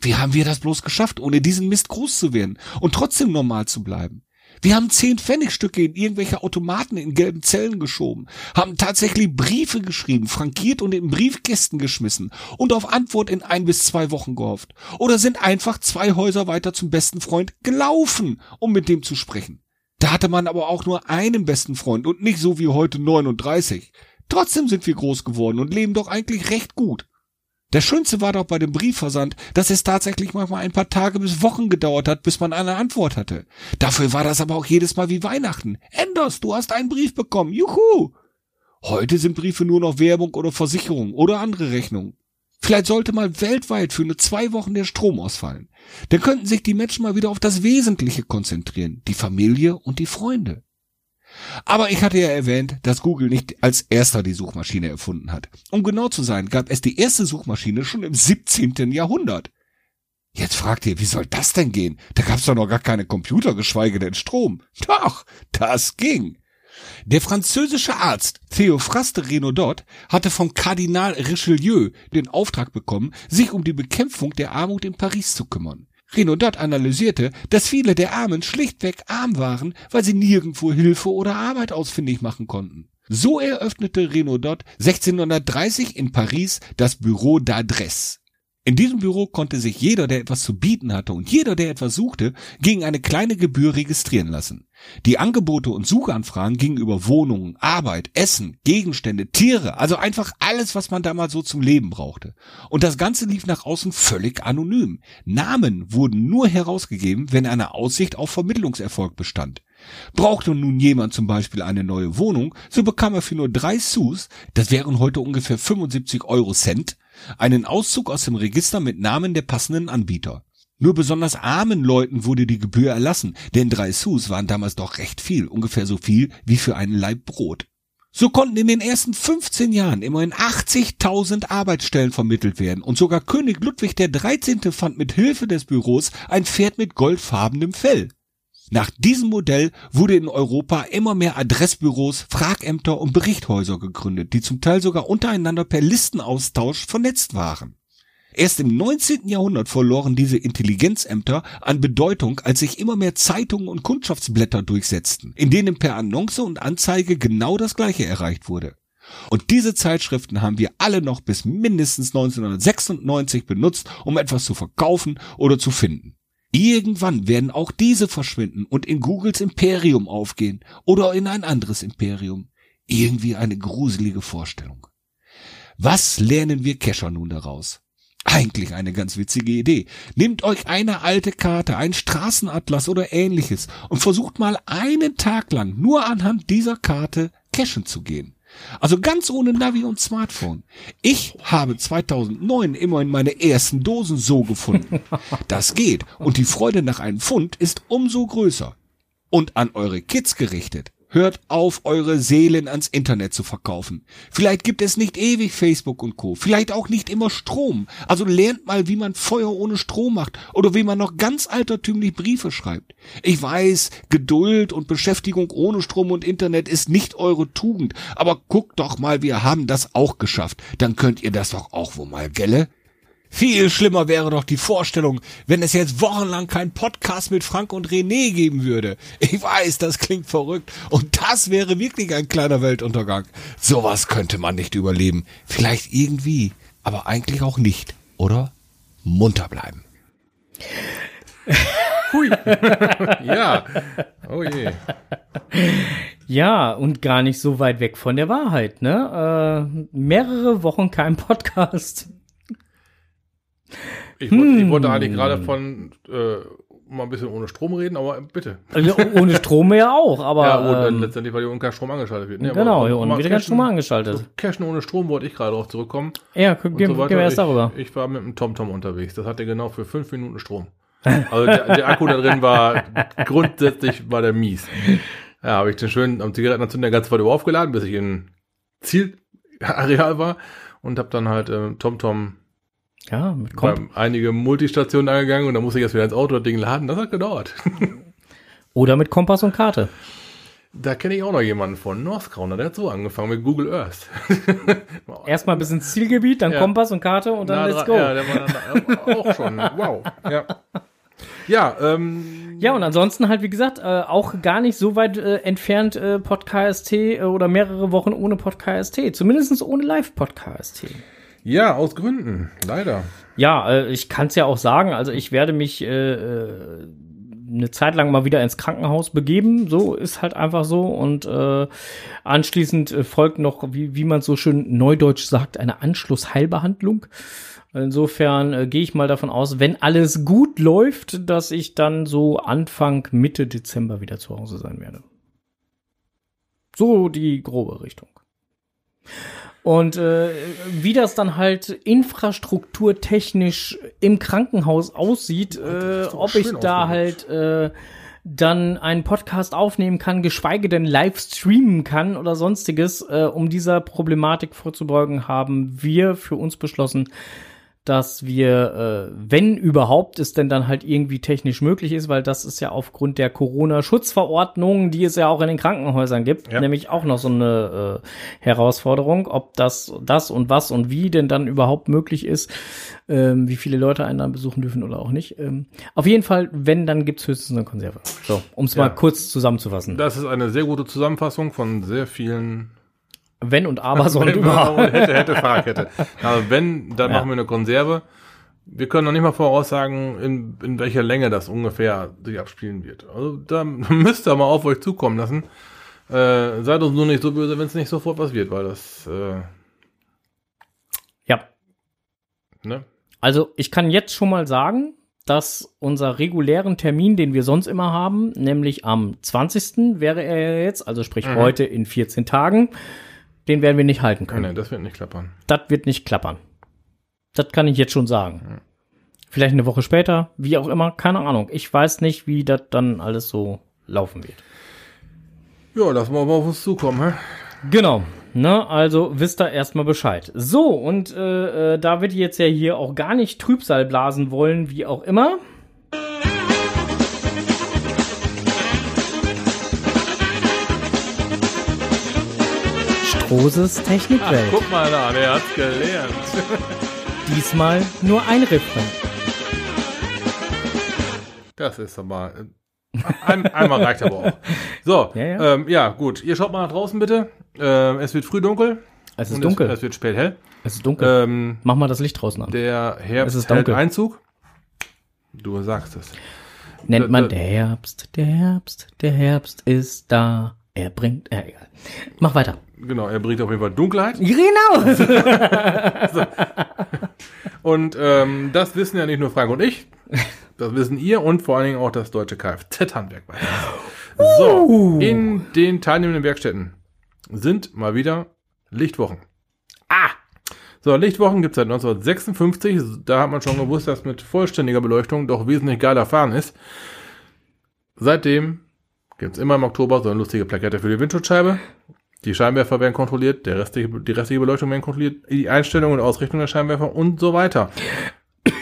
Wie haben wir das bloß geschafft, ohne diesen Mist groß zu werden und trotzdem normal zu bleiben? Wir haben zehn Pfennigstücke in irgendwelche Automaten in gelben Zellen geschoben, haben tatsächlich Briefe geschrieben, frankiert und in Briefkästen geschmissen und auf Antwort in ein bis zwei Wochen gehofft. Oder sind einfach zwei Häuser weiter zum besten Freund gelaufen, um mit dem zu sprechen. Da hatte man aber auch nur einen besten Freund und nicht so wie heute 39. Trotzdem sind wir groß geworden und leben doch eigentlich recht gut. Der Schönste war doch bei dem Briefversand, dass es tatsächlich manchmal ein paar Tage bis Wochen gedauert hat, bis man eine Antwort hatte. Dafür war das aber auch jedes Mal wie Weihnachten. Enders, du hast einen Brief bekommen. Juhu! Heute sind Briefe nur noch Werbung oder Versicherung oder andere Rechnungen. Vielleicht sollte mal weltweit für nur zwei Wochen der Strom ausfallen. Dann könnten sich die Menschen mal wieder auf das Wesentliche konzentrieren. Die Familie und die Freunde. Aber ich hatte ja erwähnt, dass Google nicht als erster die Suchmaschine erfunden hat. Um genau zu sein, gab es die erste Suchmaschine schon im 17. Jahrhundert. Jetzt fragt ihr, wie soll das denn gehen? Da gab's doch noch gar keine Computer, geschweige denn Strom. Doch, das ging. Der französische Arzt Theophraste Renaudot hatte vom Kardinal Richelieu den Auftrag bekommen, sich um die Bekämpfung der Armut in Paris zu kümmern. Renaudot analysierte, dass viele der Armen schlichtweg arm waren, weil sie nirgendwo Hilfe oder Arbeit ausfindig machen konnten. So eröffnete Renaudot 1630 in Paris das Bureau d'Adresse. In diesem Büro konnte sich jeder, der etwas zu bieten hatte und jeder, der etwas suchte, gegen eine kleine Gebühr registrieren lassen. Die Angebote und Suchanfragen gingen über Wohnungen, Arbeit, Essen, Gegenstände, Tiere, also einfach alles, was man damals so zum Leben brauchte. Und das Ganze lief nach außen völlig anonym. Namen wurden nur herausgegeben, wenn eine Aussicht auf Vermittlungserfolg bestand. Brauchte nun jemand zum Beispiel eine neue Wohnung, so bekam er für nur drei Sous, das wären heute ungefähr 75 Euro Cent, einen Auszug aus dem Register mit Namen der passenden Anbieter. Nur besonders armen Leuten wurde die Gebühr erlassen, denn drei Sous waren damals doch recht viel, ungefähr so viel wie für einen Laib Brot. So konnten in den ersten 15 Jahren immerhin 80.000 Arbeitsstellen vermittelt werden und sogar König Ludwig 13. fand mit Hilfe des Büros ein Pferd mit goldfarbenem Fell. Nach diesem Modell wurde in Europa immer mehr Adressbüros, Fragämter und Berichthäuser gegründet, die zum Teil sogar untereinander per Listenaustausch vernetzt waren. Erst im 19. Jahrhundert verloren diese Intelligenzämter an Bedeutung, als sich immer mehr Zeitungen und Kundschaftsblätter durchsetzten, in denen per Annonce und Anzeige genau das gleiche erreicht wurde. Und diese Zeitschriften haben wir alle noch bis mindestens 1996 benutzt, um etwas zu verkaufen oder zu finden. Irgendwann werden auch diese verschwinden und in Googles Imperium aufgehen oder in ein anderes Imperium. Irgendwie eine gruselige Vorstellung. Was lernen wir Kescher nun daraus? Eigentlich eine ganz witzige Idee. Nehmt euch eine alte Karte, einen Straßenatlas oder ähnliches und versucht mal einen Tag lang nur anhand dieser Karte cashen zu gehen. Also ganz ohne Navi und Smartphone. Ich habe 2009 immerhin meine ersten Dosen so gefunden. Das geht und die Freude nach einem Fund ist umso größer. Und an eure Kids gerichtet. Hört auf, eure Seelen ans Internet zu verkaufen. Vielleicht gibt es nicht ewig Facebook und Co. Vielleicht auch nicht immer Strom. Also lernt mal, wie man Feuer ohne Strom macht oder wie man noch ganz altertümlich Briefe schreibt. Ich weiß, Geduld und Beschäftigung ohne Strom und Internet ist nicht eure Tugend. Aber guckt doch mal, wir haben das auch geschafft. Dann könnt ihr das doch auch wohl mal, gelle? Viel schlimmer wäre doch die Vorstellung, wenn es jetzt wochenlang keinen Podcast mit Frank und René geben würde. Ich weiß, das klingt verrückt. Und das wäre wirklich ein kleiner Weltuntergang. Sowas könnte man nicht überleben. Vielleicht irgendwie, aber eigentlich auch nicht, oder? Munter bleiben. Hui. ja. Oh je. Ja, und gar nicht so weit weg von der Wahrheit, ne? Äh, mehrere Wochen kein Podcast. Ich wollte, ich wollte eigentlich gerade von äh, mal ein bisschen ohne Strom reden, aber bitte. Also ohne Strom ja auch, aber. ja, und dann ähm, letztendlich, weil hier unten kein Strom angeschaltet wird. Aber- genau, hier unten wird kein Strom angeschaltet. Cashen ohne Strom wollte ich gerade drauf zurückkommen. Ja, gehen gehen so weiter. wir erst darüber. Ich, ich war mit dem TomTom unterwegs. Das hatte genau für fünf Minuten Strom. Also der, der Akku da drin war grundsätzlich war der mies. Ja, habe ich den schön am Zigarettenanzünder ganz weit über aufgeladen, bis ich im Zielareal war und habe dann halt äh, TomTom Ja, mit Komp beim einige Multistationen angegangen und dann musste ich erst wieder ins Auto das Ding laden. Das hat gedauert. oder mit Kompass und Karte. Da kenne ich auch noch jemanden von, Northcrowner, der hat so angefangen mit Google Earth. Erstmal bis ins Zielgebiet, dann Ja. Kompass und Karte und dann Nah let's go. Ja, der war dann auch schon. Wow. Ja, ja ähm, Ja, und ansonsten halt, wie gesagt, äh, auch gar nicht so weit äh, entfernt äh, Podcast äh, oder mehrere Wochen ohne Podcast. Zumindest ohne Live-Podcast. Ja, aus Gründen, leider. Ja, äh, ich kann es ja auch sagen, also ich werde mich äh, äh, eine Zeit lang mal wieder ins Krankenhaus begeben. So ist halt einfach so. Und äh, anschließend äh, folgt noch, wie, wie man so schön neudeutsch sagt, eine Anschlussheilbehandlung. Insofern äh, gehe ich mal davon aus, wenn alles gut läuft, dass ich dann so Anfang, Mitte Dezember wieder zu Hause sein werde. So die grobe Richtung. Und äh, wie das dann halt infrastrukturtechnisch im Krankenhaus aussieht, äh, ob ich da halt äh, dann einen Podcast aufnehmen kann, geschweige denn live streamen kann oder sonstiges, äh, um dieser Problematik vorzubeugen, haben wir für uns beschlossen, dass wir, äh, wenn überhaupt es denn dann halt irgendwie technisch möglich ist, weil das ist ja aufgrund der Corona-Schutzverordnung, die es ja auch in den Krankenhäusern gibt, Ja. nämlich auch noch so eine äh, Herausforderung, ob das, das und was und wie denn dann überhaupt möglich ist, ähm, wie viele Leute einen dann besuchen dürfen oder auch nicht. Ähm, auf jeden Fall, wenn, dann gibt's höchstens eine Konserve. So, um es Ja. mal kurz zusammenzufassen. Das ist eine sehr gute Zusammenfassung von sehr vielen wenn und aber, so und Wenn, überhaupt. hätte, hätte, Fahrradkette. Also wenn, dann Ja. machen wir eine Konserve. Wir können noch nicht mal voraussagen, in, in welcher Länge das ungefähr sich abspielen wird. Also da müsst ihr mal auf euch zukommen lassen. Äh, seid uns nur nicht so böse, wenn es nicht sofort was wird, weil das, äh, Ja, ne? Also ich kann jetzt schon mal sagen, dass unser regulären Termin, den wir sonst immer haben, nämlich am 20. wäre er jetzt, also sprich Mhm. heute in 14 Tagen, den werden wir nicht halten können. nee, das wird nicht klappern. Das wird nicht klappern. Das kann ich jetzt schon sagen. Vielleicht eine Woche später, wie auch immer, keine Ahnung. Ich weiß nicht, wie das dann alles so laufen wird. Ja, lassen wir mal auf uns zukommen, hä? Genau. Ne, also wisst ihr erstmal Bescheid. So, und äh, äh, da wir jetzt ja hier auch gar nicht Trübsal blasen wollen, wie auch immer. Strohses Technikwelt. Guck mal da, der hat's gelernt. Diesmal nur ein Refrain. Das ist aber. äh, Ein, einmal reicht aber auch. So, Ja, ja. Ähm, ja gut. Ihr schaut mal nach draußen bitte. Ähm, es wird früh dunkel. Es ist dunkel. Es, es wird spät hell. Es ist dunkel. Ähm, Mach mal das Licht draußen an. der Herbst Es ist hält dunkel. Einzug. Du sagst es. Nennt man da- der Herbst, der Herbst, der Herbst ist da. Er bringt, ja, egal. Mach weiter. Genau, er bringt auf jeden Fall Dunkelheit. Genau. Und ähm, das wissen ja nicht nur Frank und ich. Das wissen ihr und vor allen Dingen auch das deutsche Kfz-Handwerk. So, in den teilnehmenden Werkstätten sind mal wieder Lichtwochen. Ah. So, Lichtwochen gibt es seit 1956. Da hat man schon gewusst, dass mit vollständiger Beleuchtung doch wesentlich geiler fahren ist. Seitdem gibt es immer im Oktober so eine lustige Plakette für die Windschutzscheibe. Die Scheinwerfer werden kontrolliert, der restliche, die restliche Beleuchtung werden kontrolliert, die Einstellung und Ausrichtung der Scheinwerfer und so weiter.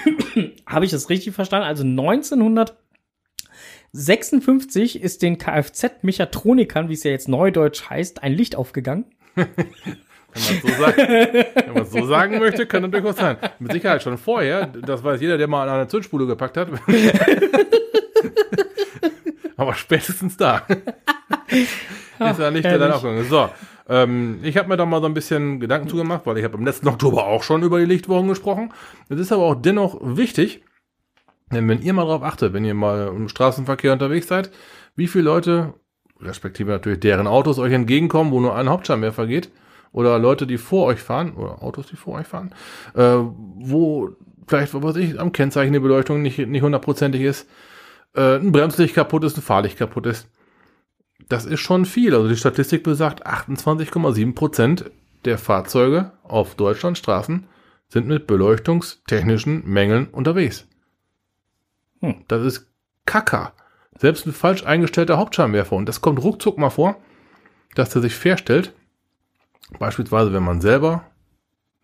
Habe ich das richtig verstanden? Also 1956 ist den Kfz-Mechatronikern, wie es ja jetzt neudeutsch heißt, ein Licht aufgegangen. Wenn man so sagt, wenn man so sagen möchte, kann das durchaus sein. Mit Sicherheit schon vorher, das weiß jeder, der mal an eine Zündspule gepackt hat. Aber spätestens da ist er nicht der dann aufgegangen. So, ähm, ich habe mir da mal so ein bisschen Gedanken zugemacht, weil ich habe im letzten Oktober auch schon über die Lichtwochen gesprochen. Es ist aber auch dennoch wichtig, denn wenn ihr mal drauf achtet, wenn ihr mal im Straßenverkehr unterwegs seid, wie viele Leute, respektive natürlich deren Autos, euch entgegenkommen, wo nur ein Hauptscheinwerfer geht, oder Leute, die vor euch fahren, oder Autos, die vor euch fahren, äh, wo vielleicht, was weiß ich, am Kennzeichen die Beleuchtung nicht, nicht hundertprozentig ist, äh, ein Bremslicht kaputt ist, ein Fahrlicht kaputt ist. Das ist schon viel. Also die Statistik besagt, 28,7 Prozent der Fahrzeuge auf Deutschlands Straßen sind mit beleuchtungstechnischen Mängeln unterwegs. Hm. Das ist Kacker. Selbst ein falsch eingestellter Hauptscheinwerfer. Und das kommt ruckzuck mal vor, dass der sich verstellt. Beispielsweise, wenn man selber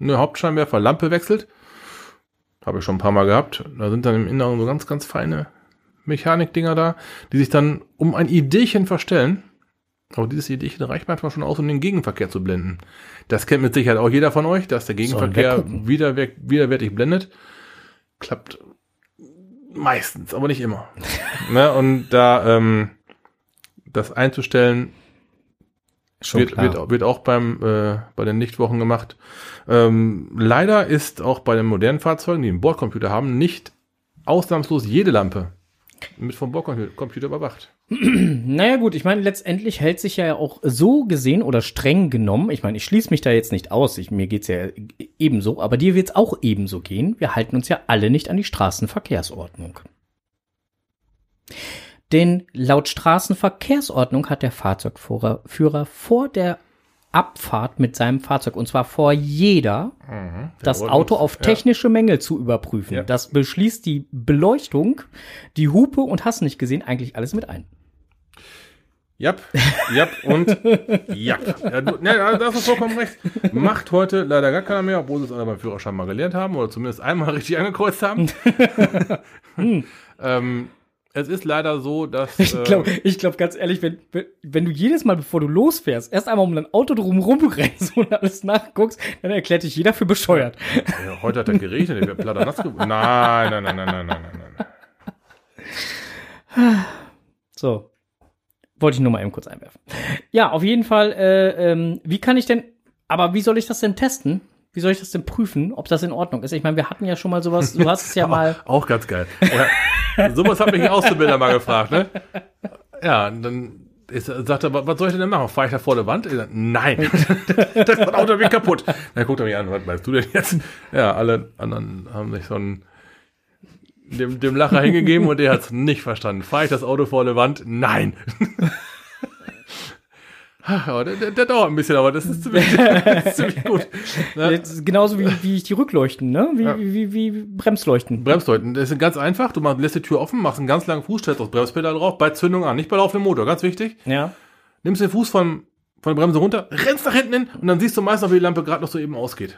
eine Hauptscheinwerferlampe wechselt. Habe ich schon ein paar Mal gehabt. Da sind dann im Inneren so ganz, ganz feine Mechanikdinger da, die sich dann um ein Ideechen verstellen. Aber dieses Ideechen reicht manchmal schon aus, um den Gegenverkehr zu blenden. Das kennt mit Sicherheit auch jeder von euch, dass der Gegenverkehr widerwer widerwärtig blendet. Klappt meistens, aber nicht immer. ne? Und da ähm, das einzustellen, wird, wird, wird auch beim, äh, bei den Lichtwochen gemacht. Ähm, leider ist auch bei den modernen Fahrzeugen, die einen Bordcomputer haben, nicht ausnahmslos jede Lampe mit vom Bordcomputer überwacht. Naja gut, ich meine, letztendlich hält sich ja auch so gesehen oder streng genommen, ich meine, ich schließe mich da jetzt nicht aus, ich, mir geht's ja ebenso, aber dir wird's auch ebenso gehen. Wir halten uns ja alle nicht an die Straßenverkehrsordnung. Denn laut Straßenverkehrsordnung hat der Fahrzeugführer Führer vor der Abfahrt mit seinem Fahrzeug, und zwar vor jeder, das Ordnungs- Auto auf ja. technische Mängel zu überprüfen. Ja. Das beschließt die Beleuchtung, die Hupe und hast nicht gesehen, eigentlich alles mit ein. Jap, jap und jap. Ja, du, ne, da hast du vollkommen recht. Macht heute leider gar keiner mehr, obwohl sie es alle beim Führerschein mal gelernt haben oder zumindest einmal richtig angekreuzt haben. ähm, es ist leider so, dass. Ich äh, glaube, ich glaub, ganz ehrlich, wenn, wenn- wenn du jedes Mal, bevor du losfährst, erst einmal um dein Auto drum rumrennst und alles nachguckst, dann erklärt dich jeder für bescheuert. Ja, heute hat er geregnet, ich wäre platter nass geworden. Nein, nein, nein, nein, nein, nein, nein, nein. So. Wollte ich nur mal eben kurz einwerfen. Ja, auf jeden Fall, äh, ähm, wie kann ich denn, aber wie soll ich das denn testen? Wie soll ich das denn prüfen, ob das in Ordnung ist? Ich meine, wir hatten ja schon mal sowas, du hast es ja mal. Auch ganz geil. Ja, sowas hat mich ein Auszubildender mal gefragt, ne? Ja, und dann ist, sagt er, was soll ich denn machen? Fahre ich da vor der Wand? Sag, Nein, das Auto wird kaputt. Dann guckt er mich an, was meinst du denn jetzt? Ja, alle anderen haben sich so ein dem, dem Lacher hingegeben und der hat es nicht verstanden. Fahre ich das Auto vor der Wand? Nein. Der, der, der dauert ein bisschen, aber das ist ziemlich, das ist ziemlich gut. Ne? Genauso wie, wie ich die Rückleuchten, ne? Wie, Ja. wie, wie, wie Bremsleuchten. Bremsdeuten. Das ist ganz einfach. Du machst, lässt die Tür offen, machst einen ganz langen Fuß, stellst das Bremspedal drauf, bei Zündung an, nicht bei laufendem Motor, ganz wichtig. Ja. Nimmst den Fuß von, von der Bremse runter, rennst nach hinten hin und dann siehst du meist noch, wie die Lampe gerade noch so eben ausgeht.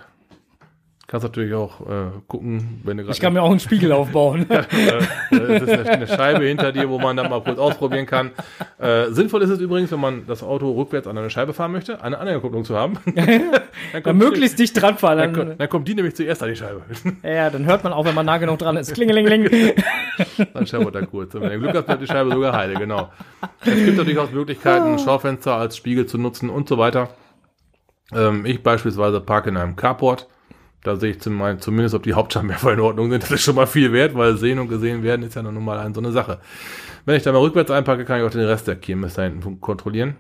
Kannst natürlich auch äh, gucken, wenn du gerade Ich kann mir auch einen Spiegel aufbauen. äh, es ist eine, eine Scheibe hinter dir, wo man dann mal kurz ausprobieren kann. Äh, sinnvoll ist es übrigens, wenn man das Auto rückwärts an eine Scheibe fahren möchte, eine Anhängerkupplung zu haben. dann, Dann möglichst dicht dran fahren. dann, Dann, kommt- dann kommt die nämlich zuerst an die Scheibe. ja, dann hört man auch, wenn man nah genug dran ist. Klingelingeling. Dann scheppert er kurz. Und wenn du Glück hast, bleibt die Scheibe sogar heile, genau. Es gibt natürlich auch Möglichkeiten, Schaufenster als Spiegel zu nutzen und so weiter. Ähm, ich beispielsweise parke in einem Carport. Da sehe ich zum, zumindest, ob die Hauptscheinwerfer in Ordnung sind. Das ist schon mal viel wert, weil sehen und gesehen werden ist ja nun mal ein, so eine Sache. Wenn ich da mal rückwärts einparke, kann ich auch den Rest der Kirmes da hinten kontrollieren.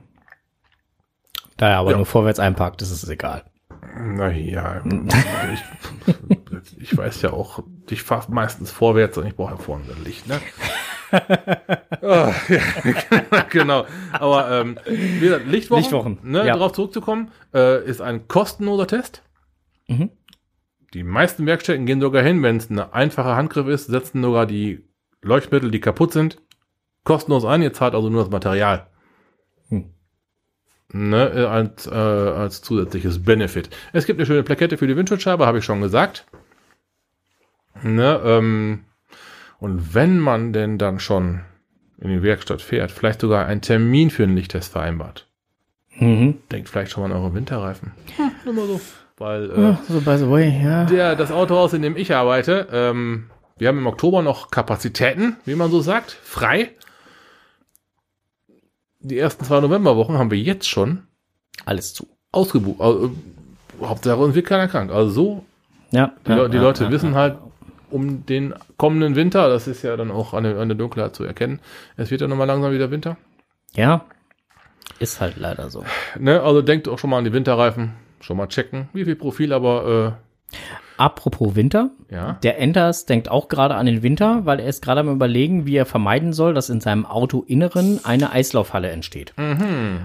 Da er aber Ja. nur vorwärts einparkt, ist es egal. Naja, ich, ich weiß ja auch, ich fahre meistens vorwärts und ich brauche ja vorne ein Licht, ne? Ah, ja, genau. Aber ähm, wie gesagt, Lichtwochen, Lichtwochen, ne, ja. darauf zurückzukommen, äh, ist ein kostenloser Test. Mhm. Die meisten Werkstätten gehen sogar hin, wenn es ein einfacher Handgriff ist, setzen sogar die Leuchtmittel, die kaputt sind, kostenlos ein. Ihr zahlt also nur das Material. Hm. Ne, äh, als, äh, als zusätzliches Benefit. Es gibt eine schöne Plakette für die Windschutzscheibe, habe ich schon gesagt. Ne, ähm, und wenn man denn dann schon in die Werkstatt fährt, vielleicht sogar einen Termin für einen Lichttest vereinbart. Mhm. Denkt vielleicht schon mal an eure Winterreifen. Hm, nur mal so. Weil äh, Ja, so by the way, ja. der, das Autohaus, in dem ich arbeite, ähm, wir haben im Oktober noch Kapazitäten, wie man so sagt, frei. Die ersten zwei Novemberwochen haben wir jetzt schon Alles zu. ausgebucht. Also, äh, Hauptsache uns wird keiner krank. Also so, Ja. die, ja, die ja, Leute ja, wissen halt um den kommenden Winter, das ist ja dann auch an der, an der Dunkelheit zu erkennen, es wird ja nochmal langsam wieder Winter. Ja. Ist halt leider so. Ne? Also denkt auch schon mal an die Winterreifen, schon mal checken, wie viel Profil, aber Apropos Winter. äh, ja. Der Enders denkt auch gerade an den Winter, weil er ist gerade am überlegen, wie er vermeiden soll, dass in seinem Autoinneren eine Eislaufhalle entsteht.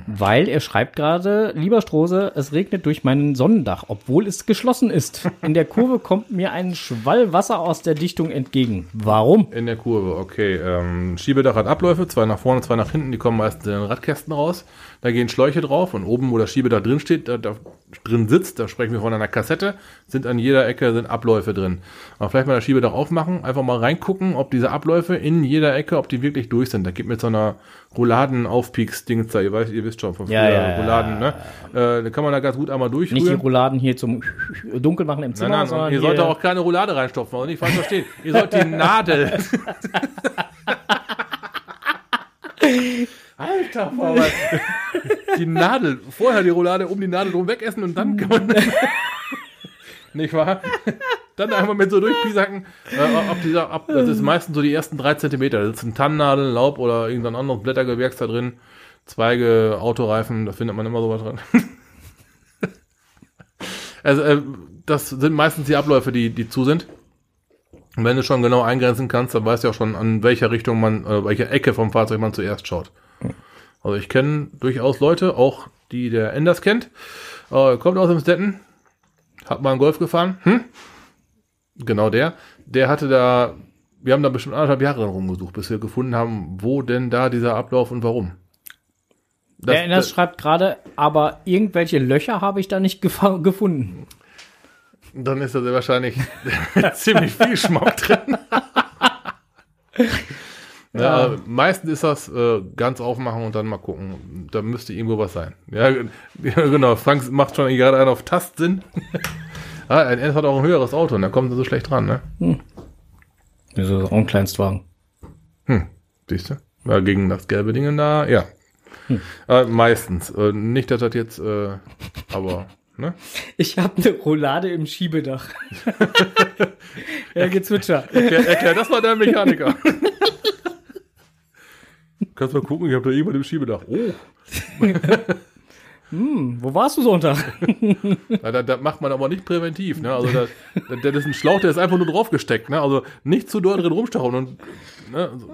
Weil er schreibt gerade, lieber Strose, es regnet durch meinen Sonnendach, obwohl es geschlossen ist. In der Kurve kommt mir ein Schwall Wasser aus der Dichtung entgegen. Warum? In der Kurve, okay. Ähm, Schiebedach hat Abläufe, zwei nach vorne, zwei nach hinten, die kommen meistens in den Radkästen raus. Da gehen Schläuche drauf und oben, wo das Schiebedach drin steht, da, da drin sitzt, da sprechen wir von einer Kassette, sind an jeder Ecke sind Abläufe drin. Aber vielleicht mal das Schiebedach aufmachen, einfach mal reingucken, ob diese Abläufe in jeder Ecke, ob die wirklich durch sind. Da gibt mit so einer Rouladen-Aufpieks-Dings da, ihr, weißt, ihr wisst schon von früher, Ja, ja, Rouladen, ne? Äh, da kann man da ganz gut einmal Nicht die durchrühren. Rouladen hier zum Dunkel machen im Zimmer, Nein, nein, sondern ihr hier, sollt auch keine Roulade reinstopfen, also nicht falsch verstehen. Ihr sollt die Nadel. Alter, Vater. Die Nadel. Vorher die Roulade um die Nadel drum wegessen und dann kann man. nicht wahr? Dann einfach mit so durchpiesacken. Äh, ob dieser, ab, das ist meistens so die ersten drei Zentimeter. Da sitzen Tannennadeln, Laub oder irgendein anderes Blättergewächs da drin. Zweige, Autoreifen, da findet man immer sowas drin. Also, äh, das sind meistens die Abläufe, die, die zu sind. Und wenn du schon genau eingrenzen kannst, dann weißt du auch schon, an welcher Richtung man, äh, welche Ecke vom Fahrzeug man zuerst schaut. Also ich kenne durchaus Leute, auch die der Enders kennt, äh, kommt aus dem Stetten, hat mal einen Golf gefahren, hm? genau der, der hatte da, wir haben da bestimmt anderthalb Jahre rumgesucht, bis wir gefunden haben, wo denn da dieser Ablauf und warum. Das- Der Enders das- schreibt gerade, aber irgendwelche Löcher habe ich da nicht gefunden. Dann ist da sehr wahrscheinlich ziemlich viel Schmuck drin. ja, äh, meistens ist das äh, ganz aufmachen und dann mal gucken. Da müsste irgendwo was sein. Ja, genau. Frank macht schon gerade einen auf Tastsinn. ah, ein N hat auch ein höheres Auto und da kommt er so schlecht dran, ne? Das ist auch ein Kleinstwagen. Hm, siehst du? Ja, gegen das gelbe Ding da, ja. Äh, meistens. Äh, nicht, dass das jetzt, äh, aber, ne? Ich habe eine Roulade im Schiebedach. ja, gezwitscher. Erklär, erklär das mal der Mechaniker. Kannst mal gucken, ich habe da jemand im Schiebedach. Oh, Wo warst du Sonntag? Ja, das, das macht man aber nicht präventiv. Ne? Also das, das, das ist ein Schlauch, der ist einfach nur draufgesteckt. Ne? Also nicht zu doll drin rumstauchen. Und, ne? also,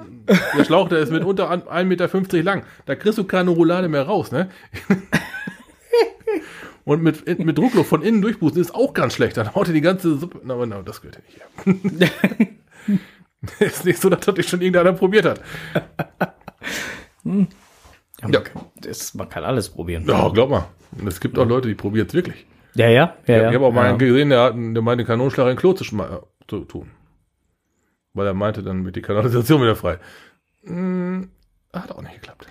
Der Schlauch, der ist mit unter 1,50 Meter lang. Da kriegst du keine Roulade mehr raus. Ne? Und mit, mit Druckluft von innen durchpusten ist auch ganz schlecht. Dann haut dir die ganze Suppe. Na, aber na, das gehört ja nicht her. ist nicht so, dass das schon irgendeiner probiert hat. Ja, man, Ja. Kann, das, man kann alles probieren. Ja, glaub mal. Und es gibt auch Leute, die probieren es wirklich. Ja, ja, ja. ja. ich habe auch mal einen gesehen, der, hat, der meinte, Kanonenschlag in Klo zu, schma- zu tun. Weil er meinte, dann wird die Kanalisation wieder frei. Hm, hat auch nicht geklappt.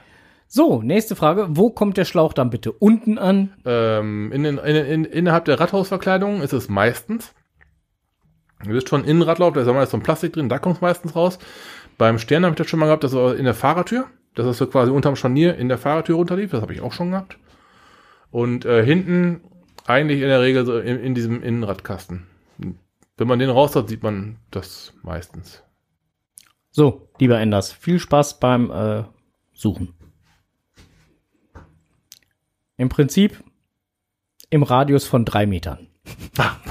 So, nächste Frage. Wo kommt der Schlauch dann bitte? Unten an? Ähm, in den, in, in, innerhalb der Radhausverkleidung ist es meistens. Ihr wisst schon, Innenradlauf, da ist ja meist so ein Plastik drin, da kommt es meistens raus. Beim Stern habe ich das schon mal gehabt, das war in der Fahrertür. Das ist so quasi unterm Scharnier in der Fahrertür runterlief, das habe ich auch schon gehabt. Und äh, hinten eigentlich in der Regel so in, in diesem Innenradkasten. Wenn man den raus hat, sieht man das meistens. So, lieber Enders, viel Spaß beim äh, Suchen. Im Prinzip im Radius von drei Metern.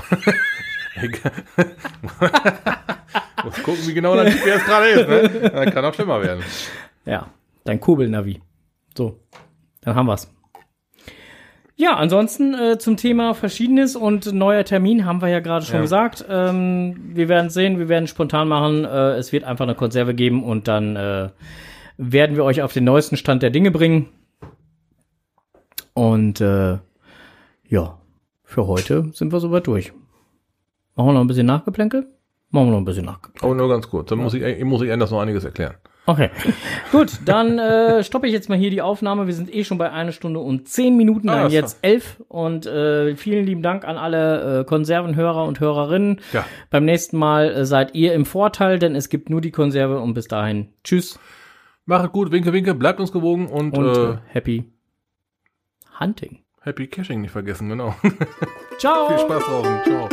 Muss gucken, wie genau dein GPS gerade ist. Ne? Das kann auch schlimmer werden. Ja, dein Kurbelnavi. So, dann haben wir's. Ja, ansonsten äh, zum Thema Verschiedenes und neuer Termin haben wir ja gerade schon Ja. gesagt. Ähm, wir werden sehen, wir werden spontan machen. Äh, es wird einfach eine Konserve geben und dann äh, werden wir euch auf den neuesten Stand der Dinge bringen. Und äh, ja, für heute sind wir soweit durch. Machen wir noch ein bisschen Nachgeplänkel? Machen wir noch ein bisschen Nachgeplänkel. Aber nur ganz kurz. Dann muss ich, muss ich Anders noch einiges erklären. Okay, gut, dann äh, stoppe ich jetzt mal hier die Aufnahme. Wir sind eh schon bei einer Stunde und zehn Minuten, Ah, dann das jetzt elf. Und äh, vielen lieben Dank an alle äh, Konservenhörer und Hörerinnen. Ja. Beim nächsten Mal äh, seid ihr im Vorteil, denn es gibt nur die Konserve und bis dahin tschüss Macht gut, winke, winke, bleibt uns gewogen und, und äh, äh, happy hunting. Happy Caching nicht vergessen, genau. Ciao! Viel Spaß draußen. Ciao.